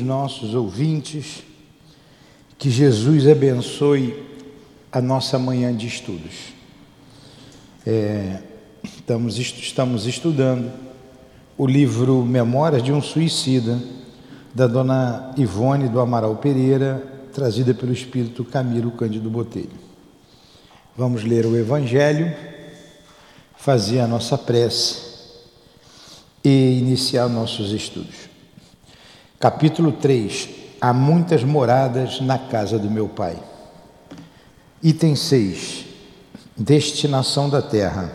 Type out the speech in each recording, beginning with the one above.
nossos ouvintes, que Jesus abençoe a nossa manhã de estudos. É, estamos, estamos estudando o livro Memórias de um Suicida, da dona Ivone do Amaral Pereira, trazida pelo Espírito Camilo Cândido Botelho. Vamos ler o Evangelho, fazer a nossa prece e iniciar nossos estudos. Capítulo 3: Há muitas moradas na casa do meu pai. Item 6: Destinação da terra.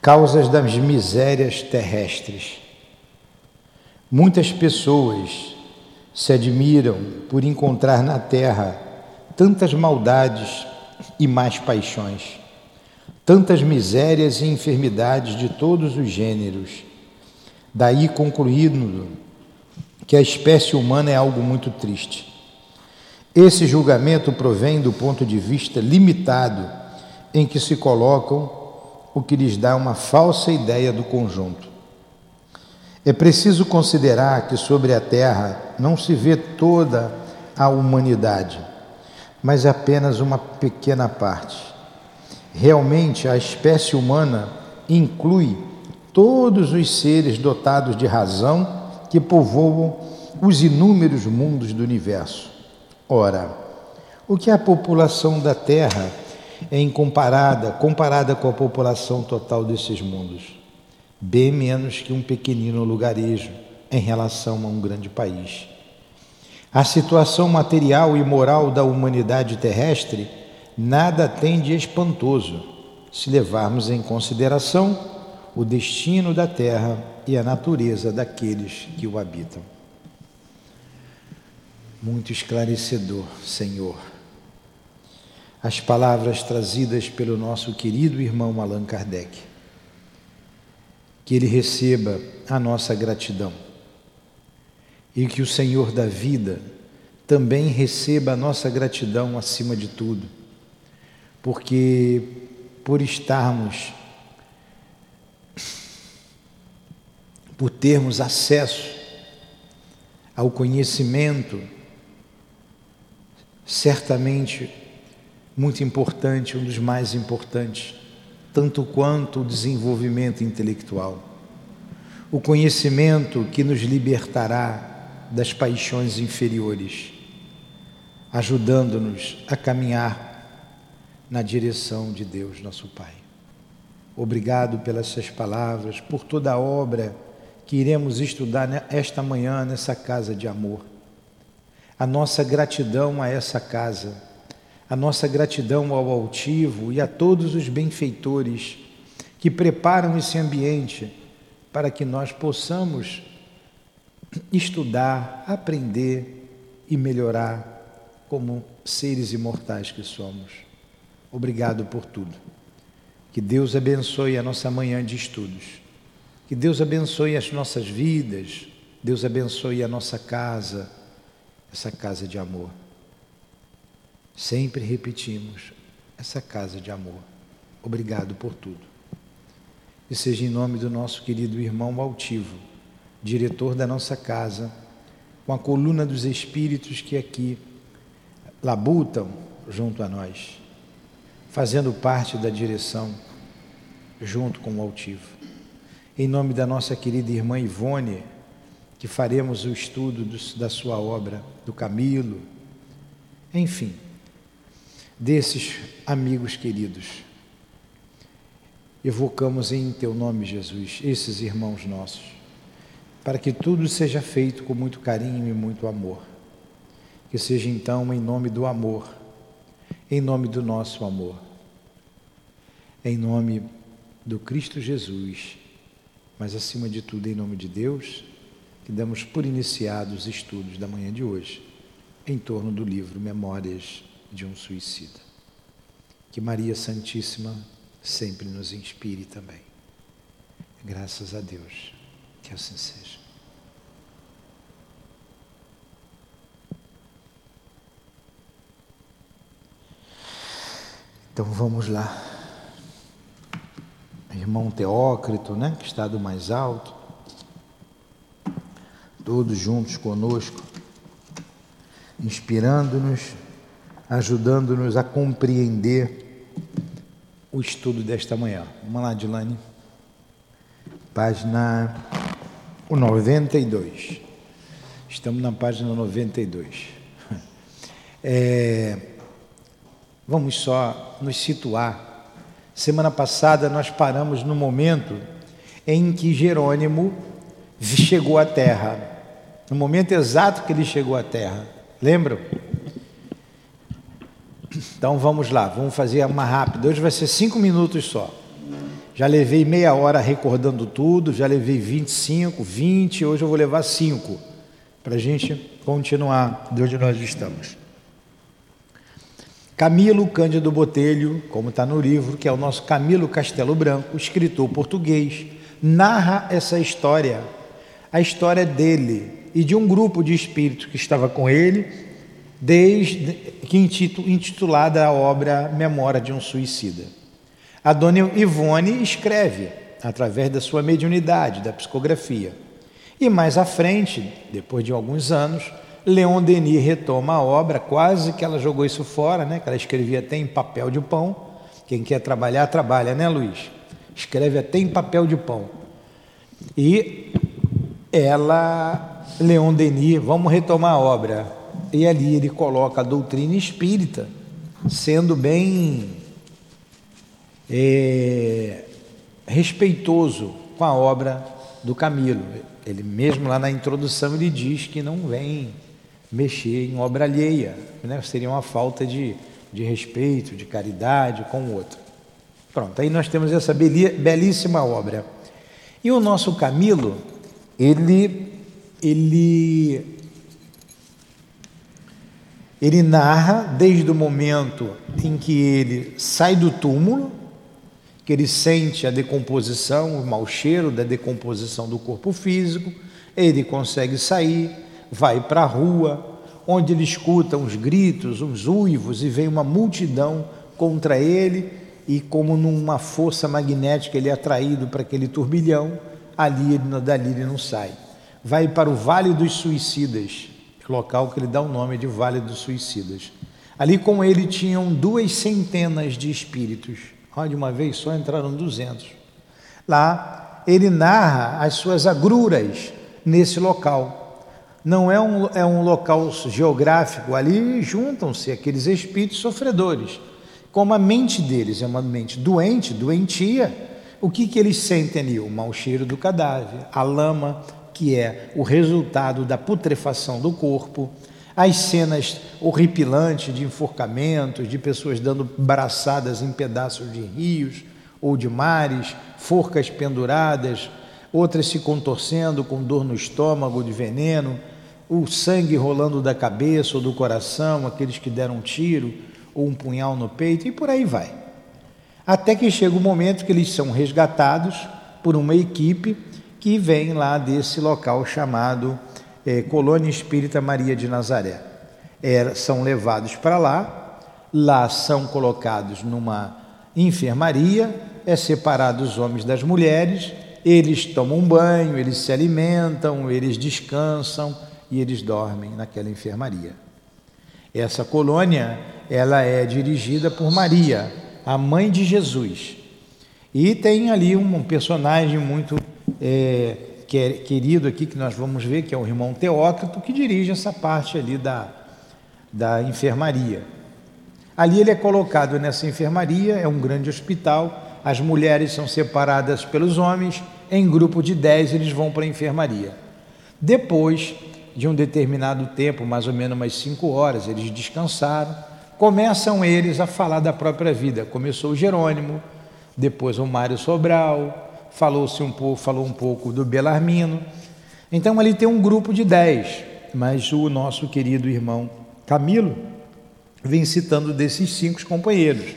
Causas das misérias terrestres. Muitas pessoas se admiram por encontrar na terra tantas maldades e mais paixões, tantas misérias e enfermidades de todos os gêneros. Daí concluindo que a espécie humana é algo muito triste. Esse julgamento provém do ponto de vista limitado em que se colocam o que lhes dá uma falsa ideia do conjunto. É preciso considerar que sobre a Terra não se vê toda a humanidade, mas apenas uma pequena parte. Realmente, a espécie humana inclui todos os seres dotados de razão que povoam os inúmeros mundos do universo. Ora, o que a população da Terra é incomparada, comparada com a população total desses mundos? Bem menos que um pequenino lugarejo em relação a um grande país. A situação material e moral da humanidade terrestre nada tem de espantoso se levarmos em consideração o destino da Terra e a natureza daqueles que o habitam. Muito esclarecedor, Senhor. As palavras trazidas pelo nosso querido irmão Allan Kardec. Que ele receba a nossa gratidão e que o Senhor da vida também receba a nossa gratidão acima de tudo, porque por estarmos por termos acesso ao conhecimento, certamente muito importante, um dos mais importantes, tanto quanto o desenvolvimento intelectual. O conhecimento que nos libertará das paixões inferiores, ajudando-nos a caminhar na direção de Deus, nosso Pai. Obrigado pelas suas palavras, por toda a obra que iremos estudar esta manhã nessa casa de amor. A nossa gratidão a essa casa, a nossa gratidão ao altivo e a todos os benfeitores que preparam esse ambiente para que nós possamos estudar, aprender e melhorar como seres imortais que somos. Obrigado por tudo. Que Deus abençoe a nossa manhã de estudos que Deus abençoe as nossas vidas, Deus abençoe a nossa casa, essa casa de amor. Sempre repetimos, essa casa de amor. Obrigado por tudo. E seja em nome do nosso querido irmão Altivo, diretor da nossa casa, com a coluna dos espíritos que aqui labutam junto a nós, fazendo parte da direção junto com o Altivo em nome da nossa querida irmã Ivone, que faremos o estudo do, da sua obra, do Camilo, enfim, desses amigos queridos. Evocamos em Teu nome, Jesus, esses irmãos nossos, para que tudo seja feito com muito carinho e muito amor. Que seja então em nome do amor, em nome do nosso amor, em nome do Cristo Jesus mas acima de tudo, em nome de Deus, que damos por iniciados os estudos da manhã de hoje em torno do livro Memórias de um Suicida. Que Maria Santíssima sempre nos inspire também. Graças a Deus, que assim seja. Então vamos lá irmão Teócrito, né, que está do mais alto, todos juntos conosco, inspirando-nos, ajudando-nos a compreender o estudo desta manhã. Vamos lá, Dilane. Página 92. Estamos na página 92. É, vamos só nos situar. Semana passada nós paramos no momento em que Jerônimo chegou à terra. No momento exato que ele chegou à terra. Lembram? Então vamos lá, vamos fazer uma rápida. Hoje vai ser cinco minutos só. Já levei meia hora recordando tudo, já levei 25, 20, hoje eu vou levar cinco para a gente continuar de onde nós estamos. Camilo Cândido Botelho, como está no livro, que é o nosso Camilo Castelo Branco, escritor português, narra essa história, a história dele e de um grupo de espíritos que estava com ele, desde que intitulada a obra Memória de um Suicida. A dona Ivone escreve através da sua mediunidade, da psicografia. E mais à frente, depois de alguns anos, Leon Denis retoma a obra, quase que ela jogou isso fora, né? Que ela escrevia até em papel de pão. Quem quer trabalhar, trabalha, né, Luiz? Escreve até em papel de pão. E ela, Leon Denis, vamos retomar a obra. E ali ele coloca a doutrina espírita, sendo bem é, respeitoso com a obra do Camilo. Ele mesmo lá na introdução ele diz que não vem mexer em obra alheia, né? seria uma falta de, de respeito, de caridade com o outro. Pronto, aí nós temos essa belíssima obra. E o nosso Camilo, ele, ele, ele narra desde o momento em que ele sai do túmulo, que ele sente a decomposição, o mau cheiro da decomposição do corpo físico, ele consegue sair, vai para a rua, onde ele escuta uns gritos, uns uivos e vem uma multidão contra ele e como numa força magnética ele é atraído para aquele turbilhão, ali ele, dali ele não sai. Vai para o Vale dos Suicidas, local que ele dá o nome de Vale dos Suicidas. Ali com ele tinham duas centenas de espíritos Olha, de uma vez só entraram 200. Lá ele narra as suas agruras nesse local. Não é um, é um local geográfico, ali juntam-se aqueles espíritos sofredores. Como a mente deles é uma mente doente, doentia, o que, que eles sentem ali? O mau cheiro do cadáver, a lama, que é o resultado da putrefação do corpo, as cenas horripilantes de enforcamentos, de pessoas dando braçadas em pedaços de rios ou de mares, forcas penduradas, outras se contorcendo com dor no estômago de veneno, o sangue rolando da cabeça ou do coração, aqueles que deram um tiro ou um punhal no peito, e por aí vai. Até que chega o momento que eles são resgatados por uma equipe que vem lá desse local chamado é, Colônia Espírita Maria de Nazaré. É, são levados para lá, lá são colocados numa enfermaria, é separado os homens das mulheres, eles tomam banho, eles se alimentam, eles descansam e eles dormem naquela enfermaria. Essa colônia, ela é dirigida por Maria, a mãe de Jesus. E tem ali um personagem muito é, querido aqui que nós vamos ver, que é o irmão Teócrito, que dirige essa parte ali da, da enfermaria. Ali ele é colocado nessa enfermaria, é um grande hospital, as mulheres são separadas pelos homens, em grupo de dez eles vão para a enfermaria. Depois de um determinado tempo, mais ou menos umas cinco horas, eles descansaram, começam eles a falar da própria vida. Começou o Jerônimo, depois o Mário Sobral, falou-se um pouco, falou um pouco do Belarmino. Então ali tem um grupo de dez, mas o nosso querido irmão Camilo vem citando desses cinco companheiros,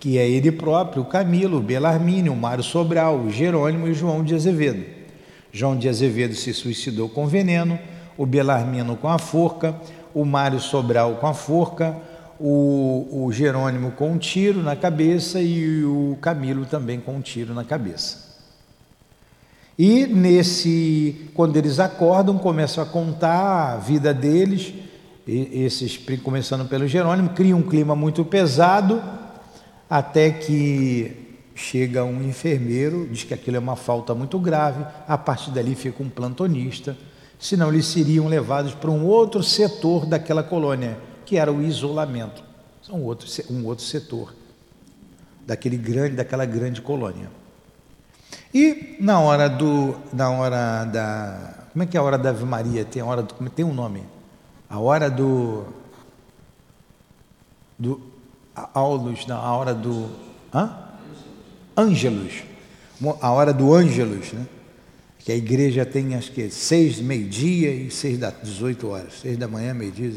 que é ele próprio, Camilo, Belarmino, Mário Sobral, Jerônimo e João de Azevedo. João de Azevedo se suicidou com veneno, o Belarmino com a forca, o Mário Sobral com a forca, o, o Jerônimo com um tiro na cabeça e o Camilo também com um tiro na cabeça. E nesse, quando eles acordam, começam a contar a vida deles, esses começando pelo Jerônimo, cria um clima muito pesado, até que chega um enfermeiro, diz que aquilo é uma falta muito grave, a partir dali fica um plantonista, senão eles seriam levados para um outro setor daquela colônia, que era o isolamento, um outro, um outro setor daquele grande, daquela grande colônia. E na hora do, na hora da, como é que é a hora da Ave Maria? Tem a hora do, tem um nome? A hora do, do Aulus, a hora do, hã? Ângelus, a hora do Ângelus, né? Que a igreja tem acho que seis, meio-dia e seis da 18 horas, seis da manhã, meio-dia.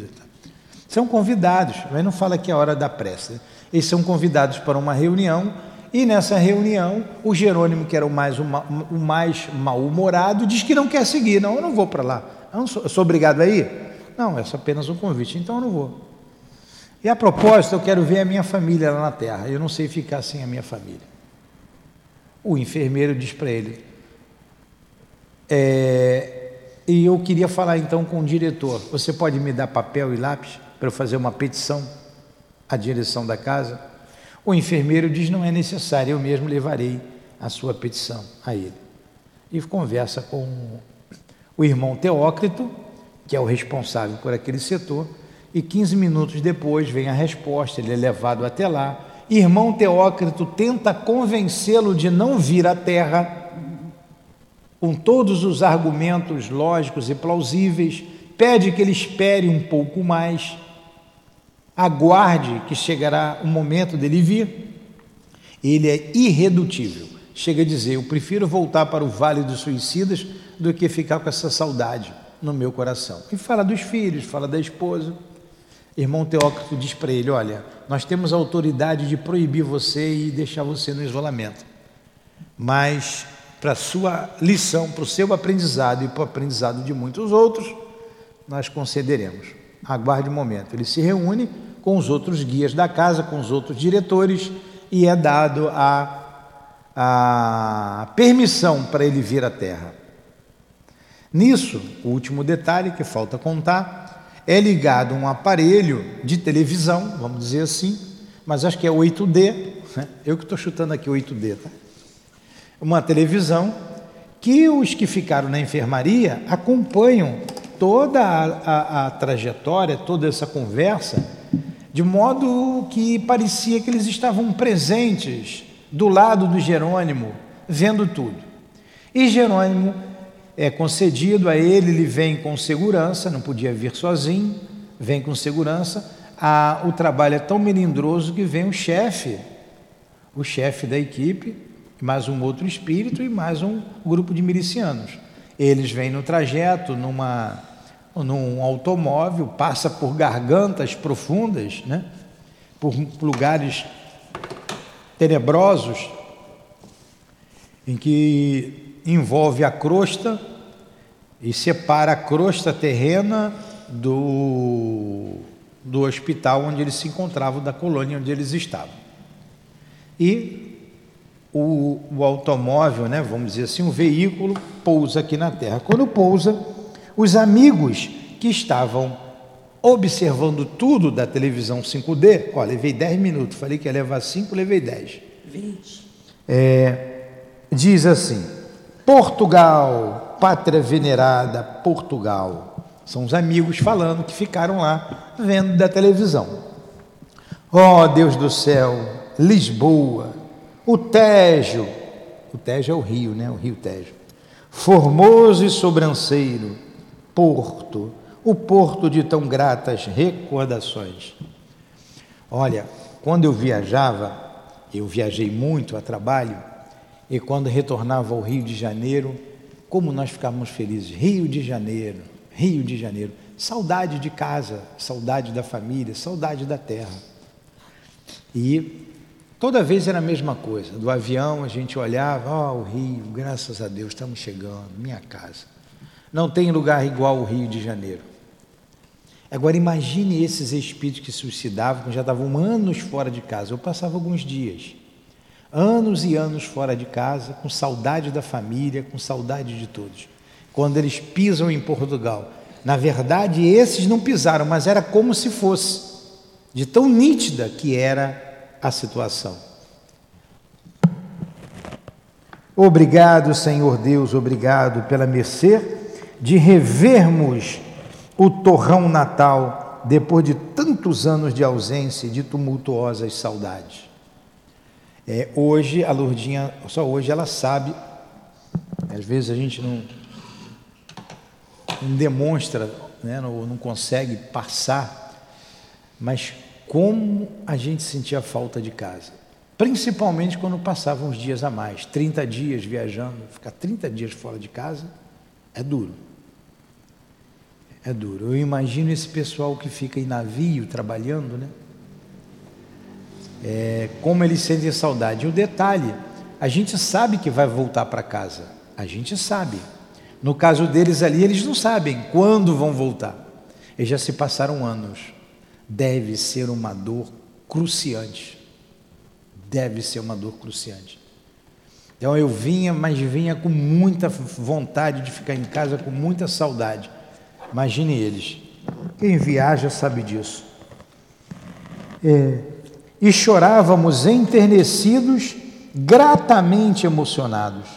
São convidados, mas não fala que é a hora da prece. Né? Eles são convidados para uma reunião e nessa reunião, o Jerônimo, que era o mais, o mais mal-humorado, diz que não quer seguir. Não, eu não vou para lá. Eu, sou, eu sou obrigado a ir? Não, é apenas um convite, então eu não vou. E a propósito, eu quero ver a minha família lá na terra. Eu não sei ficar sem a minha família. O enfermeiro diz para ele. É, e eu queria falar então com o diretor. Você pode me dar papel e lápis para eu fazer uma petição à direção da casa? O enfermeiro diz: não é necessário, eu mesmo levarei a sua petição a ele. E conversa com o irmão Teócrito, que é o responsável por aquele setor, e 15 minutos depois vem a resposta, ele é levado até lá. Irmão Teócrito tenta convencê-lo de não vir à terra, com todos os argumentos lógicos e plausíveis, pede que ele espere um pouco mais aguarde que chegará o momento dele vir. Ele é irredutível. Chega a dizer: Eu prefiro voltar para o vale dos suicidas do que ficar com essa saudade no meu coração. E fala dos filhos, fala da esposa. Irmão Teócrito diz para ele: Olha, nós temos a autoridade de proibir você e deixar você no isolamento, mas para a sua lição, para o seu aprendizado e para o aprendizado de muitos outros, nós concederemos. Aguarde um momento. Ele se reúne com os outros guias da casa, com os outros diretores, e é dado a, a permissão para ele vir à terra. Nisso, o último detalhe que falta contar é ligado um aparelho de televisão, vamos dizer assim, mas acho que é 8D, né? eu que estou chutando aqui 8D, tá? Uma televisão que os que ficaram na enfermaria acompanham toda a, a, a trajetória, toda essa conversa de modo que parecia que eles estavam presentes do lado do Jerônimo, vendo tudo. E Jerônimo é concedido a ele, ele vem com segurança, não podia vir sozinho, vem com segurança. Ah, o trabalho é tão melindroso que vem o chefe, o chefe da equipe, mais um outro espírito e mais um grupo de milicianos. Eles vêm no trajeto, numa num automóvel, passa por gargantas profundas, né? por lugares tenebrosos, em que envolve a crosta e separa a crosta terrena do, do hospital onde eles se encontravam, da colônia onde eles estavam. E o, o automóvel, né, vamos dizer assim, o veículo pousa aqui na Terra. Quando pousa, os amigos que estavam observando tudo da televisão 5D, ó, levei 10 minutos, falei que ia levar 5, levei 10. 20. É, diz assim: Portugal, pátria venerada, Portugal. São os amigos falando que ficaram lá vendo da televisão. Ó oh, Deus do céu, Lisboa, o Tejo, o Tejo é o rio, né? O rio Tejo. Formoso e sobranceiro, porto, o porto de tão gratas recordações. Olha, quando eu viajava, eu viajei muito a trabalho, e quando retornava ao Rio de Janeiro, como nós ficávamos felizes. Rio de Janeiro, Rio de Janeiro. Saudade de casa, saudade da família, saudade da terra. E toda vez era a mesma coisa. Do avião a gente olhava, ó, oh, o Rio, graças a Deus, estamos chegando, minha casa. Não tem lugar igual o Rio de Janeiro. Agora imagine esses espíritos que suicidavam, que já estavam anos fora de casa. Eu passava alguns dias. Anos e anos fora de casa, com saudade da família, com saudade de todos. Quando eles pisam em Portugal, na verdade, esses não pisaram, mas era como se fosse, de tão nítida que era a situação. Obrigado, Senhor Deus, obrigado pela mercê de revermos o torrão natal depois de tantos anos de ausência e de tumultuosas saudades. É, hoje, a Lourdinha, só hoje ela sabe, às vezes a gente não, não demonstra, né, não, não consegue passar, mas como a gente sentia falta de casa. Principalmente quando passava uns dias a mais, 30 dias viajando, ficar 30 dias fora de casa é duro é duro. Eu imagino esse pessoal que fica em navio trabalhando, né? É, como eles sentem saudade. E o detalhe, a gente sabe que vai voltar para casa. A gente sabe. No caso deles ali, eles não sabem quando vão voltar. Eles já se passaram anos. Deve ser uma dor cruciante. Deve ser uma dor cruciante. Então eu vinha, mas vinha com muita vontade de ficar em casa, com muita saudade. Imagine eles. Quem viaja sabe disso. É, e chorávamos enternecidos, gratamente emocionados.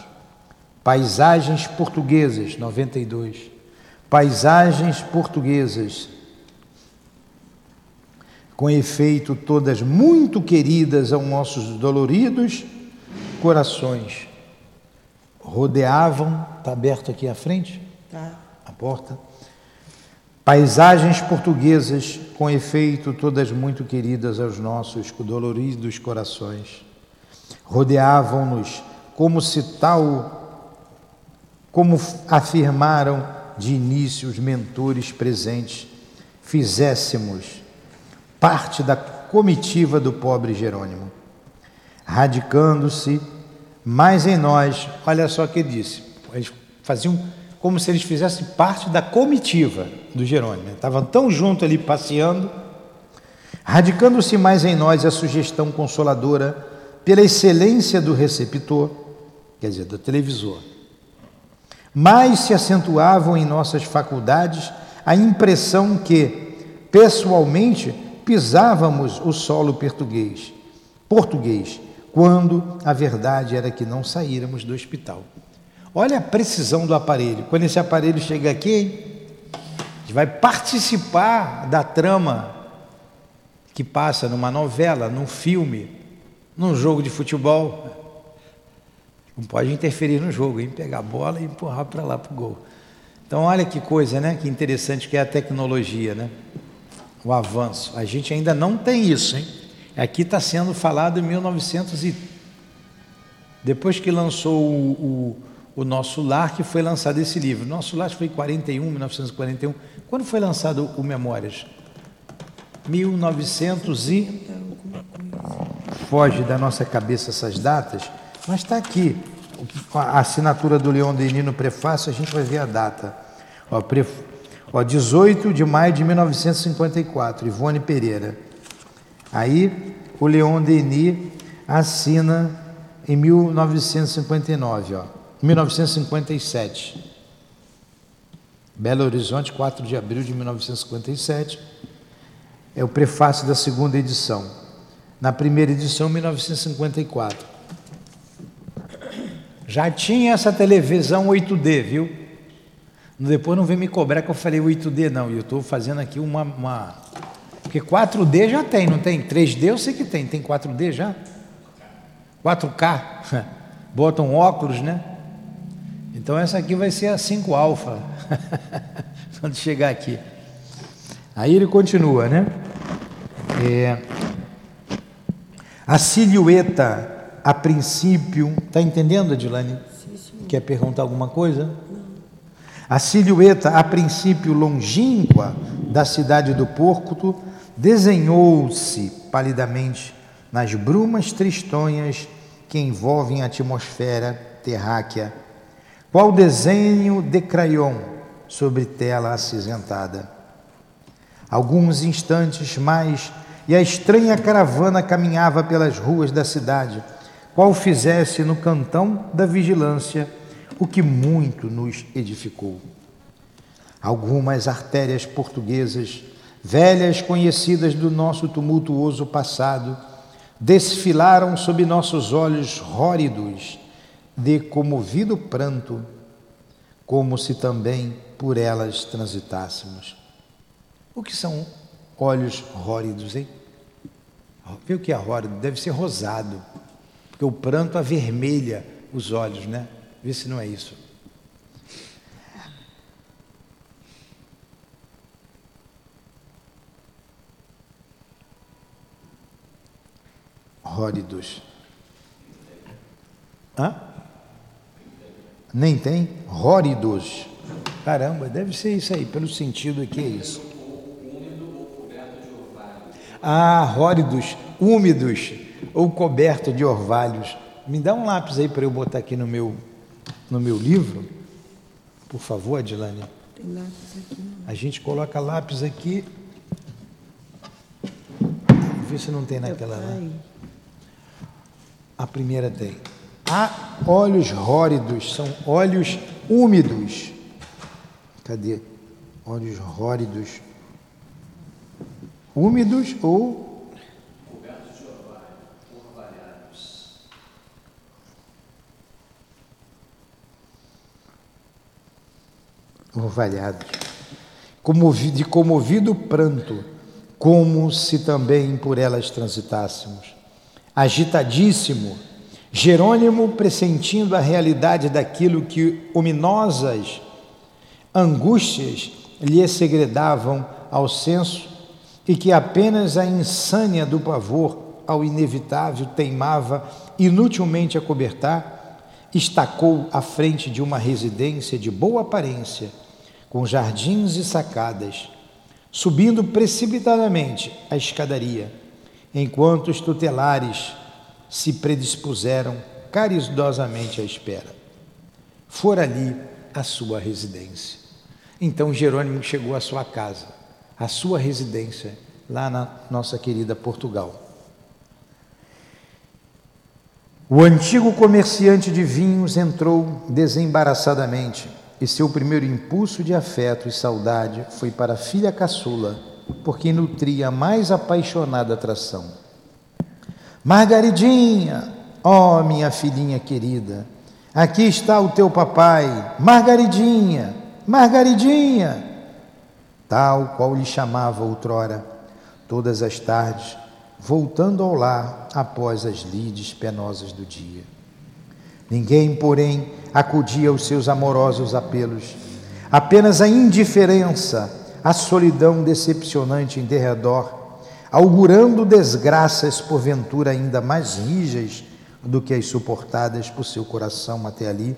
Paisagens portuguesas, 92. Paisagens portuguesas, com efeito todas muito queridas aos nossos doloridos corações. Rodeavam, está aberto aqui à frente? Tá. A porta Paisagens portuguesas, com efeito, todas muito queridas aos nossos doloridos corações, rodeavam-nos como se tal, como afirmaram de início os mentores presentes, fizéssemos parte da comitiva do pobre Jerônimo, radicando-se mais em nós. Olha só o que disse, eles faziam como se eles fizessem parte da comitiva do Jerônimo. Estavam tão junto ali passeando, radicando-se mais em nós a sugestão consoladora pela excelência do receptor, quer dizer, do televisor. Mais se acentuavam em nossas faculdades a impressão que, pessoalmente, pisávamos o solo português, português, quando a verdade era que não saíramos do hospital. Olha a precisão do aparelho. Quando esse aparelho chega aqui, a gente vai participar da trama que passa numa novela, num filme, num jogo de futebol. Não pode interferir no jogo, hein? pegar a bola e empurrar para lá para o gol. Então, olha que coisa, né? Que interessante que é a tecnologia, né? O avanço. A gente ainda não tem isso, hein? Aqui está sendo falado em 1900 e depois que lançou o, o o Nosso Lar, que foi lançado esse livro. Nosso Lar foi em 41, 1941. Quando foi lançado o Memórias? 1900 e... Foge da nossa cabeça essas datas, mas está aqui. A assinatura do Leon Denis no prefácio, a gente vai ver a data. Ó, pre... Ó, 18 de maio de 1954, Ivone Pereira. Aí o Leon Denis assina em 1959, ó. 1957. Belo Horizonte, 4 de abril de 1957. É o prefácio da segunda edição. Na primeira edição, 1954. Já tinha essa televisão 8D, viu? Depois não vem me cobrar que eu falei 8D, não. Eu estou fazendo aqui uma, uma. Porque 4D já tem, não tem? 3D eu sei que tem. Tem 4D já? 4K. Botam óculos, né? Então essa aqui vai ser a 5 alfa, quando chegar aqui. Aí ele continua, né? É, a silhueta, a princípio, está entendendo, Adilane? Sim, sim. Quer perguntar alguma coisa? A silhueta, a princípio longínqua da cidade do Porto, desenhou-se palidamente nas brumas tristonhas que envolvem a atmosfera terráquea qual desenho de crayon sobre tela acinzentada. Alguns instantes mais e a estranha caravana caminhava pelas ruas da cidade, qual fizesse no cantão da vigilância o que muito nos edificou. Algumas artérias portuguesas, velhas conhecidas do nosso tumultuoso passado, desfilaram sob nossos olhos róridos de comovido pranto, como se também por elas transitássemos. O que são olhos róridos, hein? Vê o que é rórido? Deve ser rosado, porque o pranto avermelha os olhos, né? Vê se não é isso. Róridos. Hã? Nem tem? Róridos. Caramba, deve ser isso aí, pelo sentido que é isso. Ah, róridos, úmidos ou coberto de orvalhos. Me dá um lápis aí para eu botar aqui no meu, no meu livro. Por favor, Adilane. Tem lápis aqui. A gente coloca lápis aqui. Vê se não tem naquela lá. A primeira tem. Há olhos róridos, são olhos úmidos. Cadê? Olhos róridos. Úmidos ou. Cobertos de orvalhados. Orvalhados. De comovido pranto, como se também por elas transitássemos. Agitadíssimo, Jerônimo, pressentindo a realidade daquilo que ominosas angústias lhe segredavam ao senso e que apenas a insânia do pavor ao inevitável teimava inutilmente a cobertar, estacou à frente de uma residência de boa aparência, com jardins e sacadas, subindo precipitadamente a escadaria, enquanto os tutelares se predispuseram caridosamente à espera. Fora ali a sua residência. Então Jerônimo chegou à sua casa, à sua residência, lá na nossa querida Portugal. O antigo comerciante de vinhos entrou desembaraçadamente e seu primeiro impulso de afeto e saudade foi para a filha caçula, por quem nutria a mais apaixonada atração. Margaridinha, ó oh, minha filhinha querida, aqui está o teu papai, Margaridinha. Margaridinha, tal qual lhe chamava outrora, todas as tardes, voltando ao lar após as lides penosas do dia. Ninguém, porém, acudia aos seus amorosos apelos. Apenas a indiferença, a solidão decepcionante em derredor, augurando desgraças porventura ainda mais rijas do que as suportadas por seu coração até ali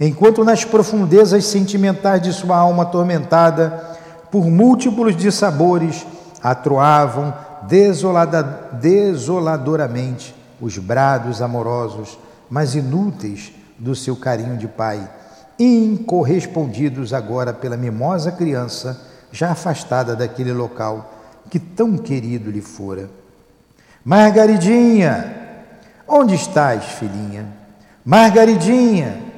enquanto nas profundezas sentimentais de sua alma atormentada por múltiplos dissabores atroavam desolada, desoladoramente os brados amorosos, mas inúteis do seu carinho de pai, incorrespondidos agora pela mimosa criança já afastada daquele local que tão querido lhe fora. Margaridinha, onde estás, filhinha? Margaridinha,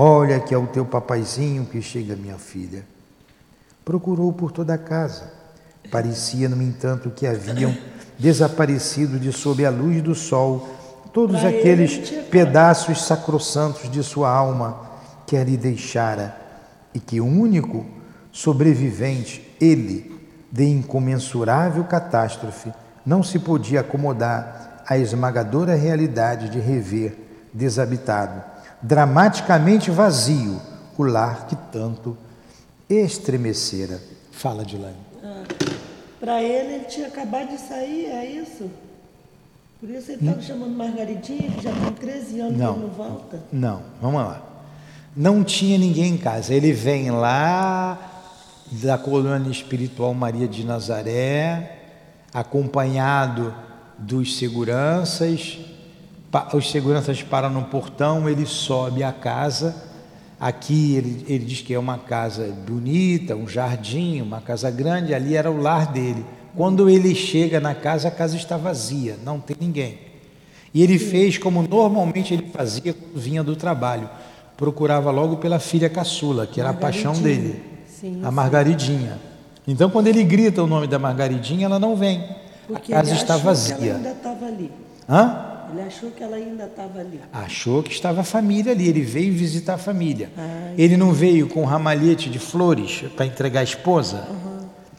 Olha que é o teu papaizinho que chega, minha filha. Procurou por toda a casa. Parecia, no entanto, que haviam desaparecido de sob a luz do sol todos pra aqueles pedaços sacrossantos de sua alma que ali deixara e que o único sobrevivente, ele, de incomensurável catástrofe, não se podia acomodar à esmagadora realidade de rever desabitado dramaticamente vazio o lar que tanto estremecera. Fala, Dilane. Ah, Para ele, ele tinha acabado de sair, é isso? Por isso ele estava chamando Margaridinha, que já tem 13 anos não, que não volta. Não, vamos lá. Não tinha ninguém em casa. Ele vem lá da colônia espiritual Maria de Nazaré, acompanhado dos seguranças, os seguranças param no portão, ele sobe a casa. Aqui ele, ele diz que é uma casa bonita, um jardim, uma casa grande, ali era o lar dele. Quando ele chega na casa, a casa está vazia, não tem ninguém. E ele fez como normalmente ele fazia quando vinha do trabalho. Procurava logo pela filha caçula, que era a paixão dele, sim, a Margaridinha. Então, quando ele grita o nome da Margaridinha, ela não vem. Porque a casa está vazia. ela ainda estava ali. Hã? Ele achou que ela ainda estava ali. Achou que estava a família ali. Ele veio visitar a família. Ah, ele não veio com um ramalhete de flores para entregar a esposa. Uhum.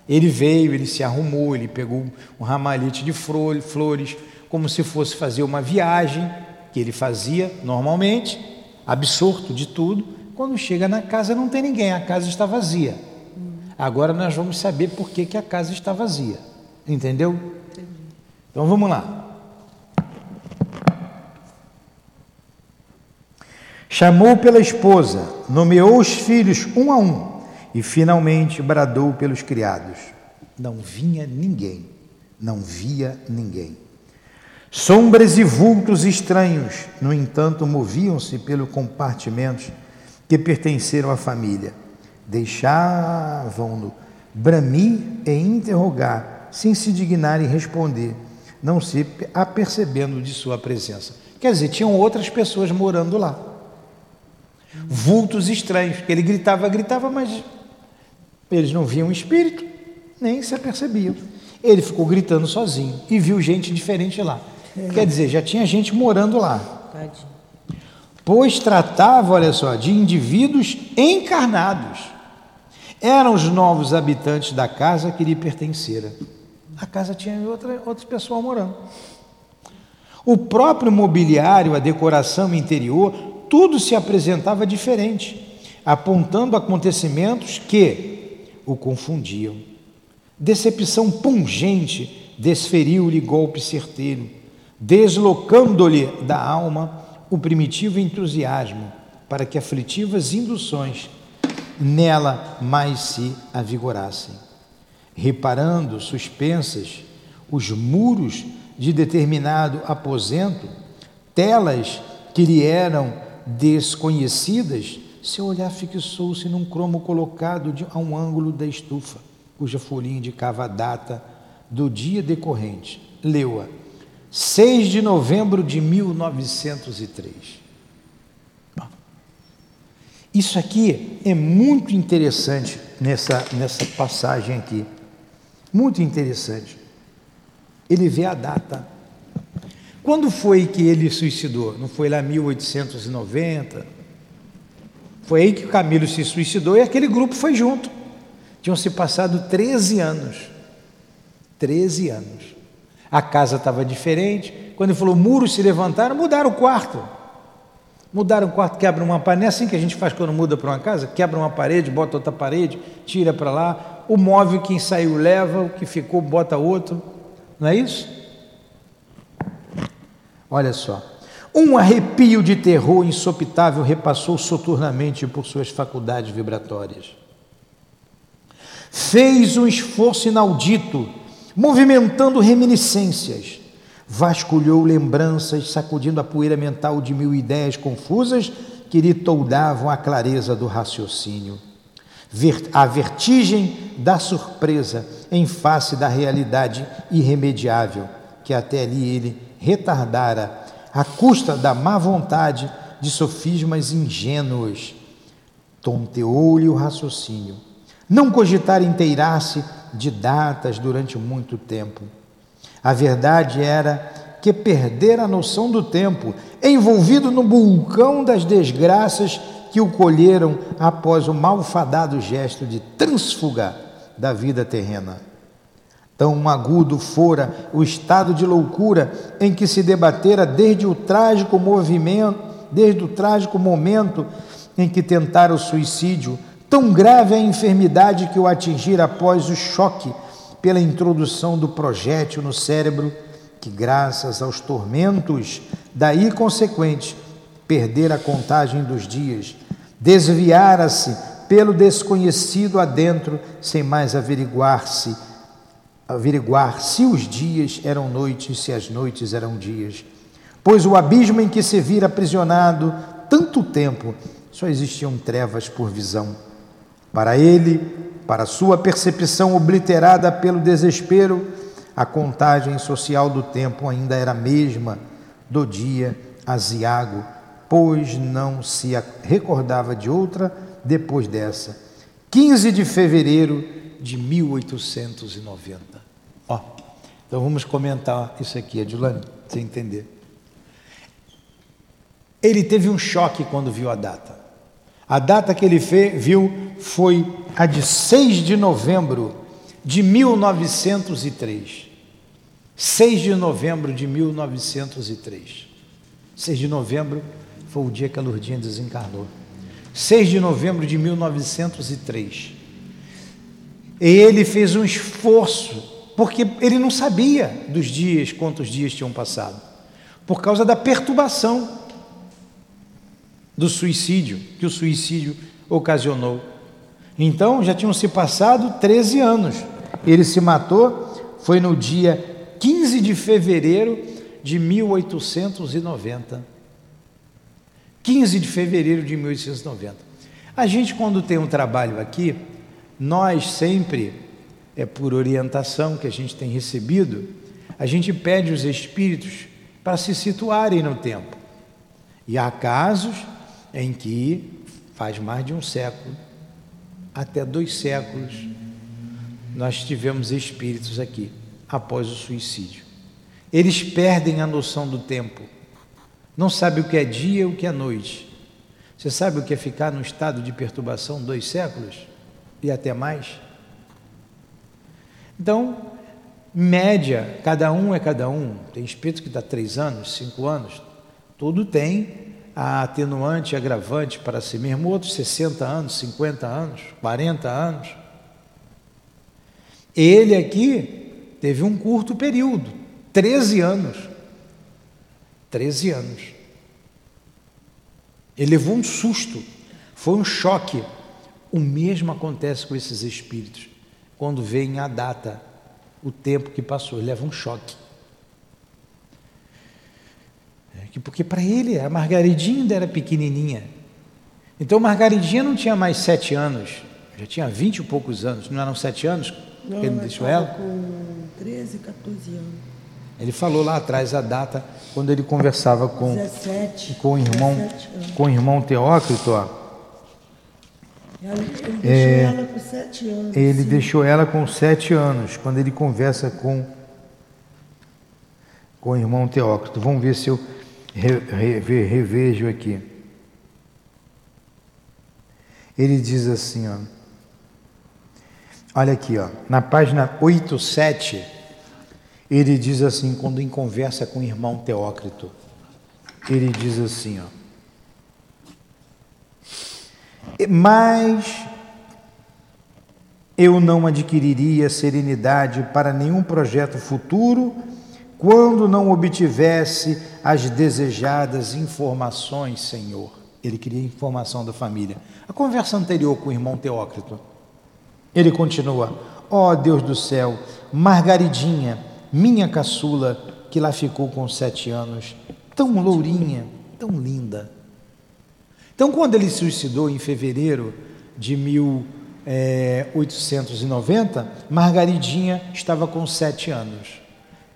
Ele veio, ele se arrumou, ele pegou um ramalhete de flores, como se fosse fazer uma viagem que ele fazia normalmente, absorto de tudo. Quando chega na casa não tem ninguém, a casa está vazia. Agora nós vamos saber por que, que a casa está vazia. Entendeu? Então vamos lá. Chamou pela esposa, nomeou os filhos um a um e finalmente bradou pelos criados. Não vinha ninguém, não via ninguém. Sombras e vultos estranhos, no entanto, moviam-se pelos compartimentos que pertenceram à família. Deixavam-no bramir e interrogar, sem se dignar em responder, não se apercebendo de sua presença. Quer dizer, tinham outras pessoas morando lá vultos estranhos, que ele gritava, gritava, mas eles não viam o espírito, nem se apercebiam. Ele ficou gritando sozinho e viu gente diferente lá. É. Quer dizer, já tinha gente morando lá. Tadinho. Pois tratava, olha só, de indivíduos encarnados. Eram os novos habitantes da casa que lhe pertencera. A casa tinha outra, outro pessoal morando. O próprio mobiliário, a decoração interior, tudo se apresentava diferente, apontando acontecimentos que o confundiam. Decepção pungente desferiu-lhe golpe certeiro, deslocando-lhe da alma o primitivo entusiasmo, para que aflitivas induções nela mais se avigorassem. Reparando suspensas os muros de determinado aposento, telas que lhe eram desconhecidas, seu olhar fixou-se num cromo colocado de, a um ângulo da estufa, cuja folhinha indicava a data do dia decorrente. Leu-a. 6 de novembro de 1903. Isso aqui é muito interessante nessa, nessa passagem aqui. Muito interessante. Ele vê a data quando foi que ele suicidou? Não foi lá 1890? Foi aí que o Camilo se suicidou e aquele grupo foi junto. Tinham se passado 13 anos. 13 anos. A casa estava diferente. Quando ele falou muros se levantaram, mudaram o quarto. Mudaram o quarto, quebra uma parede. Não é assim que a gente faz quando muda para uma casa? Quebra uma parede, bota outra parede, tira para lá. O móvel, quem saiu leva, o que ficou bota outro. Não é isso? Olha só. Um arrepio de terror insopitável repassou soturnamente por suas faculdades vibratórias. Fez um esforço inaudito, movimentando reminiscências. Vasculhou lembranças, sacudindo a poeira mental de mil ideias confusas que lhe toldavam a clareza do raciocínio. A vertigem da surpresa em face da realidade irremediável que até ali ele retardara, à custa da má vontade de sofismas ingênuos. Tonteou-lhe o raciocínio. Não cogitar inteirar-se de datas durante muito tempo. A verdade era que perdera a noção do tempo, envolvido no vulcão das desgraças que o colheram após o malfadado gesto de transfuga da vida terrena. Tão agudo fora o estado de loucura em que se debatera desde o trágico movimento, desde o trágico momento em que tentara o suicídio, tão grave a enfermidade que o atingira após o choque pela introdução do projétil no cérebro, que graças aos tormentos daí consequentes, perdera a contagem dos dias, desviara-se pelo desconhecido adentro, sem mais averiguar-se averiguar se os dias eram noites, se as noites eram dias. Pois o abismo em que se vira aprisionado tanto tempo, só existiam trevas por visão. Para ele, para sua percepção obliterada pelo desespero, a contagem social do tempo ainda era a mesma do dia aziago, pois não se recordava de outra depois dessa. 15 de fevereiro de 1890. Então vamos comentar isso aqui, Adilane, para você entender. Ele teve um choque quando viu a data. A data que ele viu foi a de 6 de novembro de 1903. 6 de novembro de 1903. 6 de novembro foi o dia que a Lourdinha desencarnou. 6 de novembro de 1903. E ele fez um esforço, porque ele não sabia dos dias, quantos dias tinham passado, por causa da perturbação do suicídio, que o suicídio ocasionou. Então já tinham se passado 13 anos. Ele se matou, foi no dia 15 de fevereiro de 1890. 15 de fevereiro de 1890. A gente, quando tem um trabalho aqui, nós sempre, é por orientação que a gente tem recebido, a gente pede os espíritos para se situarem no tempo. E há casos em que faz mais de um século, até dois séculos, nós tivemos espíritos aqui após o suicídio. Eles perdem a noção do tempo, não sabe o que é dia e o que é noite. Você sabe o que é ficar num estado de perturbação dois séculos e até mais? Então, média, cada um é cada um. Tem espírito que dá três anos, cinco anos, tudo tem a atenuante agravante para si mesmo, outros 60 anos, 50 anos, 40 anos. Ele aqui teve um curto período, 13 anos. 13 anos. Ele levou um susto, foi um choque. O mesmo acontece com esses espíritos. Quando vem a data, o tempo que passou, ele leva um choque. Porque para ele a Margaridinha ainda era pequenininha. Então Margaridinha não tinha mais sete anos, já tinha vinte e poucos anos, não eram sete anos Não, que ele deixou ela? com 13, 14 anos. Ele falou lá atrás a data quando ele conversava com, 17. com o irmão, 17 anos. com o irmão Teócrito, ó. Ele, ele deixou É, ela com 7 anos. Ele sim. deixou ela com sete anos, quando ele conversa com, com o irmão Teócrito. Vamos ver se eu re- revejo aqui. Ele diz assim, ó. Olha aqui, ó, na página 87, ele diz assim, quando em conversa com o irmão Teócrito, ele diz assim, ó. Mas eu não adquiriria serenidade para nenhum projeto futuro quando não obtivesse as desejadas informações, Senhor. Ele queria informação da família. A conversa anterior com o irmão Teócrito. Ele continua: Ó Deus do céu, Margaridinha, minha caçula, que lá ficou com sete anos, tão lourinha, tão linda. Então, quando ele se suicidou em fevereiro de 1890, Margaridinha estava com sete anos.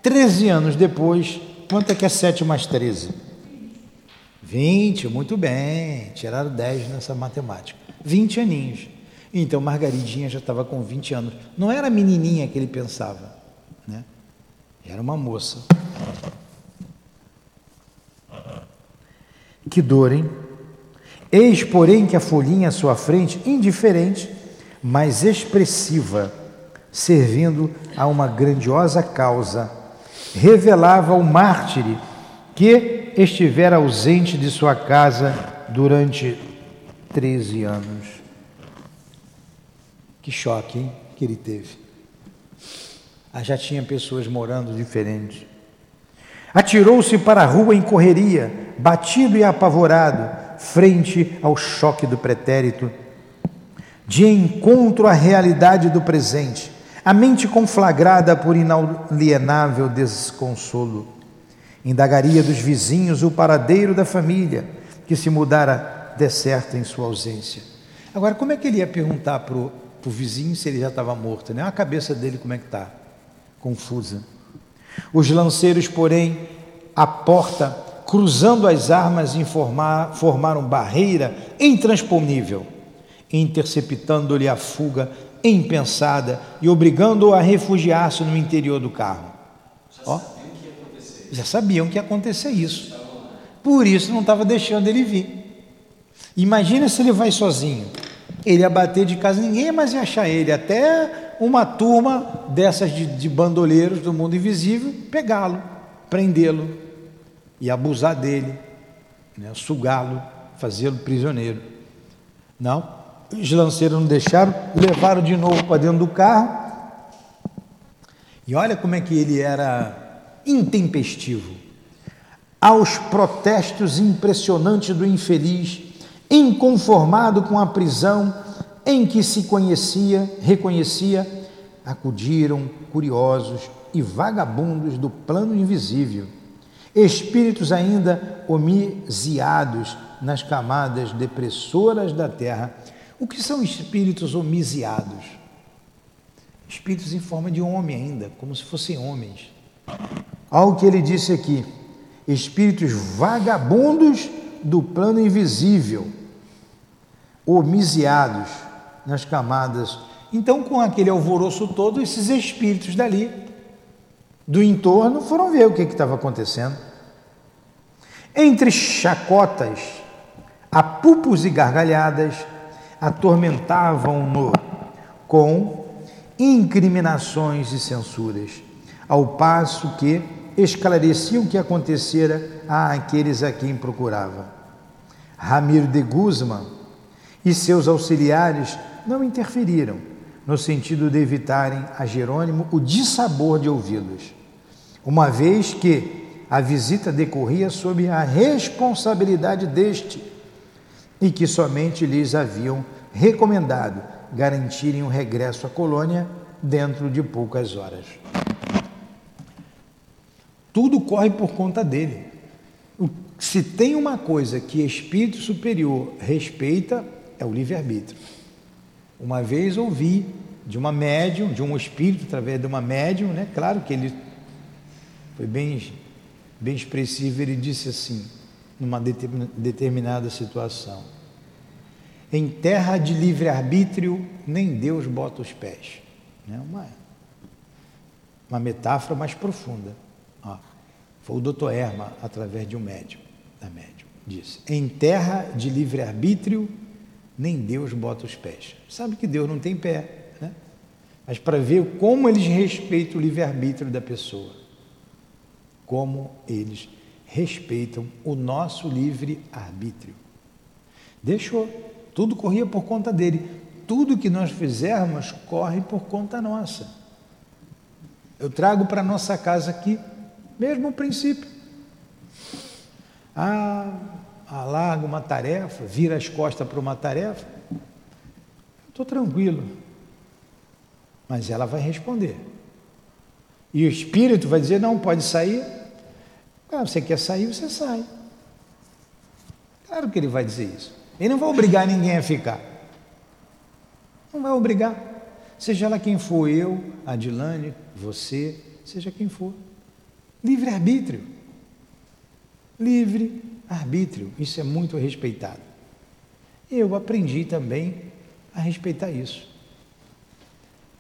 Treze anos depois, quanto é que é sete mais treze? Vinte, muito bem, tiraram dez nessa matemática. Vinte aninhos. Então, Margaridinha já estava com 20 anos. Não era a menininha que ele pensava, né? Era uma moça. Que dor, hein? Eis, porém, que a folhinha à sua frente, indiferente, mas expressiva, servindo a uma grandiosa causa, revelava o mártir que estivera ausente de sua casa durante 13 anos. Que choque, hein, que ele teve. Ah, já tinha pessoas morando diferente. Atirou-se para a rua em correria, batido e apavorado, frente ao choque do pretérito, de encontro à realidade do presente, a mente conflagrada por inalienável desconsolo. Indagaria dos vizinhos o paradeiro da família, que se mudara deserta em sua ausência. Agora, como é que ele ia perguntar para o vizinho se ele já estava morto? Né? A cabeça dele como é que está? Confusa. Os lanceiros, porém, à porta cruzando as armas, informar, formaram barreira intransponível, interceptando-lhe a fuga impensada e obrigando-o a refugiar-se no interior do carro. Ó, já sabiam que ia acontecer isso. Por isso não estava deixando ele vir. Imagina se ele vai sozinho. Ele ia bater de casa, ninguém mais ia achar ele, até uma turma dessas de, de bandoleiros do mundo invisível pegá-lo, prendê-lo e abusar dele, né, sugá-lo, fazê-lo prisioneiro. Não, os lanceiros não deixaram, levaram de novo para dentro do carro. E olha como é que ele era intempestivo. Aos protestos impressionantes do infeliz, inconformado com a prisão em que se conhecia, reconhecia, acudiram curiosos e vagabundos do plano invisível, espíritos ainda homisiados nas camadas depressoras da terra. O que são espíritos homisiados? Espíritos em forma de homem ainda, como se fossem homens. Algo que ele disse aqui: espíritos vagabundos do plano invisível homisiados nas camadas. Então, com aquele alvoroço todo, esses espíritos dali, do entorno, foram ver o que estava acontecendo. Entre chacotas, apupos e gargalhadas, atormentavam-no com incriminações e censuras, ao passo que esclareciam o que acontecera àqueles a quem procurava. Ramiro de Guzman e seus auxiliares não interferiram, no sentido de evitarem a Jerônimo o dissabor de ouvi-los, uma vez que a visita decorria sob a responsabilidade deste e que somente lhes haviam recomendado garantirem o regresso à colônia dentro de poucas horas. Tudo corre por conta dele. Se tem uma coisa que espírito superior respeita, é o livre-arbítrio. Uma vez ouvi de uma médium, de um espírito através de uma médium, né? Claro que ele foi bem, bem expressivo, ele disse assim, numa determinada situação: Em terra de livre-arbítrio, nem Deus bota os pés. Né? Uma, uma metáfora mais profunda. Ó, foi o doutor Erma, através de um médium, da médium, disse: Em terra de livre-arbítrio, nem Deus bota os pés. Sabe que Deus não tem pé, né? Mas para ver como eles respeitam o livre-arbítrio da pessoa, como eles respeitam o nosso livre-arbítrio. Deixou, tudo corria por conta dele. Tudo que nós fizermos corre por conta nossa. Eu trago para nossa casa aqui, mesmo o princípio. Ah, alarga uma tarefa, vira as costas para uma tarefa, estou tranquilo. Mas ela vai responder. E o espírito vai dizer: não, pode sair. Você quer sair, você sai. Claro que ele vai dizer isso. Ele não vai obrigar ninguém a ficar. Não vai obrigar. Seja lá quem for, eu, Adilane, você, seja quem for. Livre-arbítrio. Livre arbítrio, isso é muito respeitado. Eu aprendi também a respeitar isso.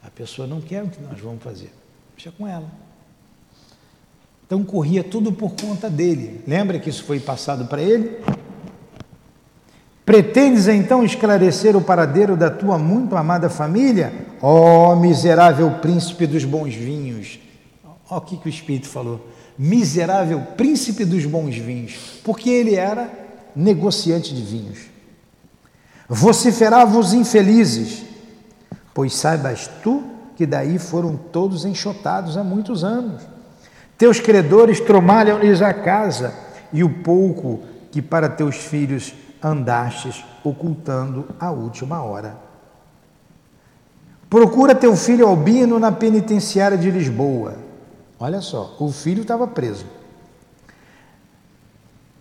A pessoa não quer o que nós vamos fazer, deixa com ela. Então corria tudo por conta dele. Lembra que isso foi passado para ele? Pretendes então esclarecer o paradeiro da tua muito amada família? Ó oh, miserável príncipe dos bons vinhos! Olha o que, que o Espírito falou miserável príncipe dos bons vinhos, porque ele era negociante de vinhos. Vociferava os infelizes, pois saibas tu que daí foram todos enxotados há muitos anos. Teus credores tromalham-lhes a casa, e o pouco que para teus filhos andastes ocultando a última hora. Procura teu filho Albino na penitenciária de Lisboa Olha só, o filho estava preso.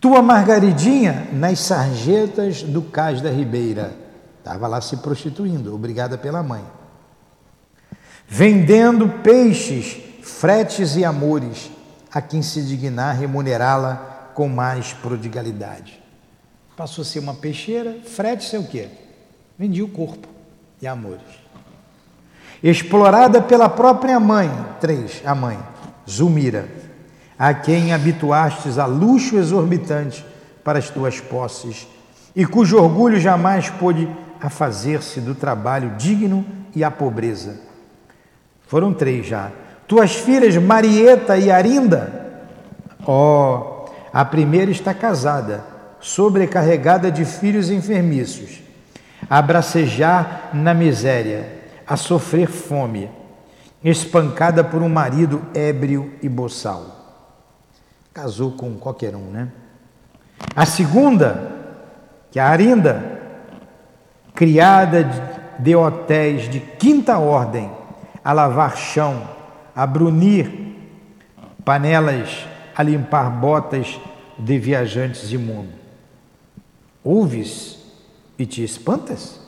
Tua Margaridinha nas sarjetas do Cais da Ribeira. Estava lá se prostituindo, obrigada pela mãe. Vendendo peixes, fretes e amores, a quem se dignar remunerá-la com mais prodigalidade. Passou a ser uma peixeira, frete sei o quê? Vendia o corpo e amores. Explorada pela própria mãe, três, a mãe, Zulmira, a quem habituastes a luxo exorbitante para as tuas posses, e cujo orgulho jamais pôde afazer-se do trabalho digno e a pobreza. Foram três já. Tuas filhas Marieta e Arinda, ó, oh, a primeira está casada, sobrecarregada de filhos enfermiços, a bracejar na miséria, a sofrer fome, espancada por um marido ébrio e boçal. Casou com qualquer um, né? A segunda, que é a Arinda, criada de hotéis de quinta ordem, a lavar chão, a brunir panelas, a limpar botas de viajantes imundos. Ouves e te espantas?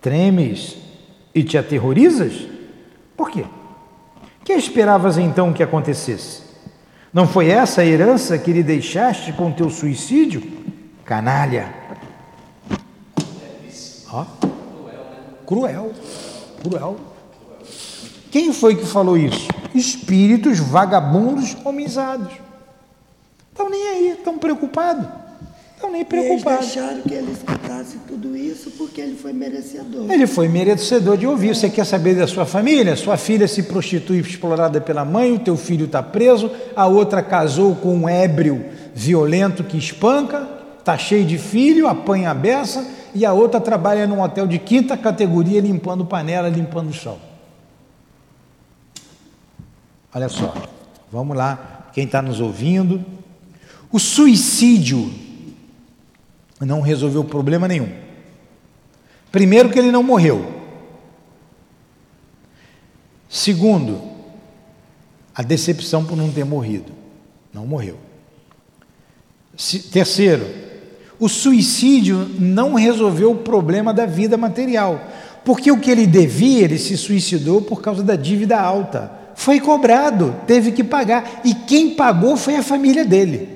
Tremes e te aterrorizas? Por quê? Que esperavas então que acontecesse? Não foi essa a herança que lhe deixaste com teu suicídio? Canalha! Ó, cruel, cruel. Quem foi que falou isso? Espíritos vagabundos homizados. Estão nem aí, estão preocupados. Estão nem preocupados. Eles acharam que ele escutasse tudo isso porque ele foi merecedor. Ele foi merecedor de ouvir. Você quer saber da sua família? Sua filha se prostitui explorada pela mãe, o teu filho está preso, a outra casou com um ébrio violento que espanca, está cheio de filho, apanha a beça, e a outra trabalha num hotel de quinta categoria limpando panela, limpando o chão. Olha só, vamos lá, quem está nos ouvindo. O suicídio não resolveu problema nenhum. Primeiro, que ele não morreu. Segundo, a decepção por não ter morrido. Não morreu. Terceiro, o suicídio não resolveu o problema da vida material. Porque o que ele devia, ele se suicidou por causa da dívida alta foi cobrado, teve que pagar. E quem pagou foi a família dele.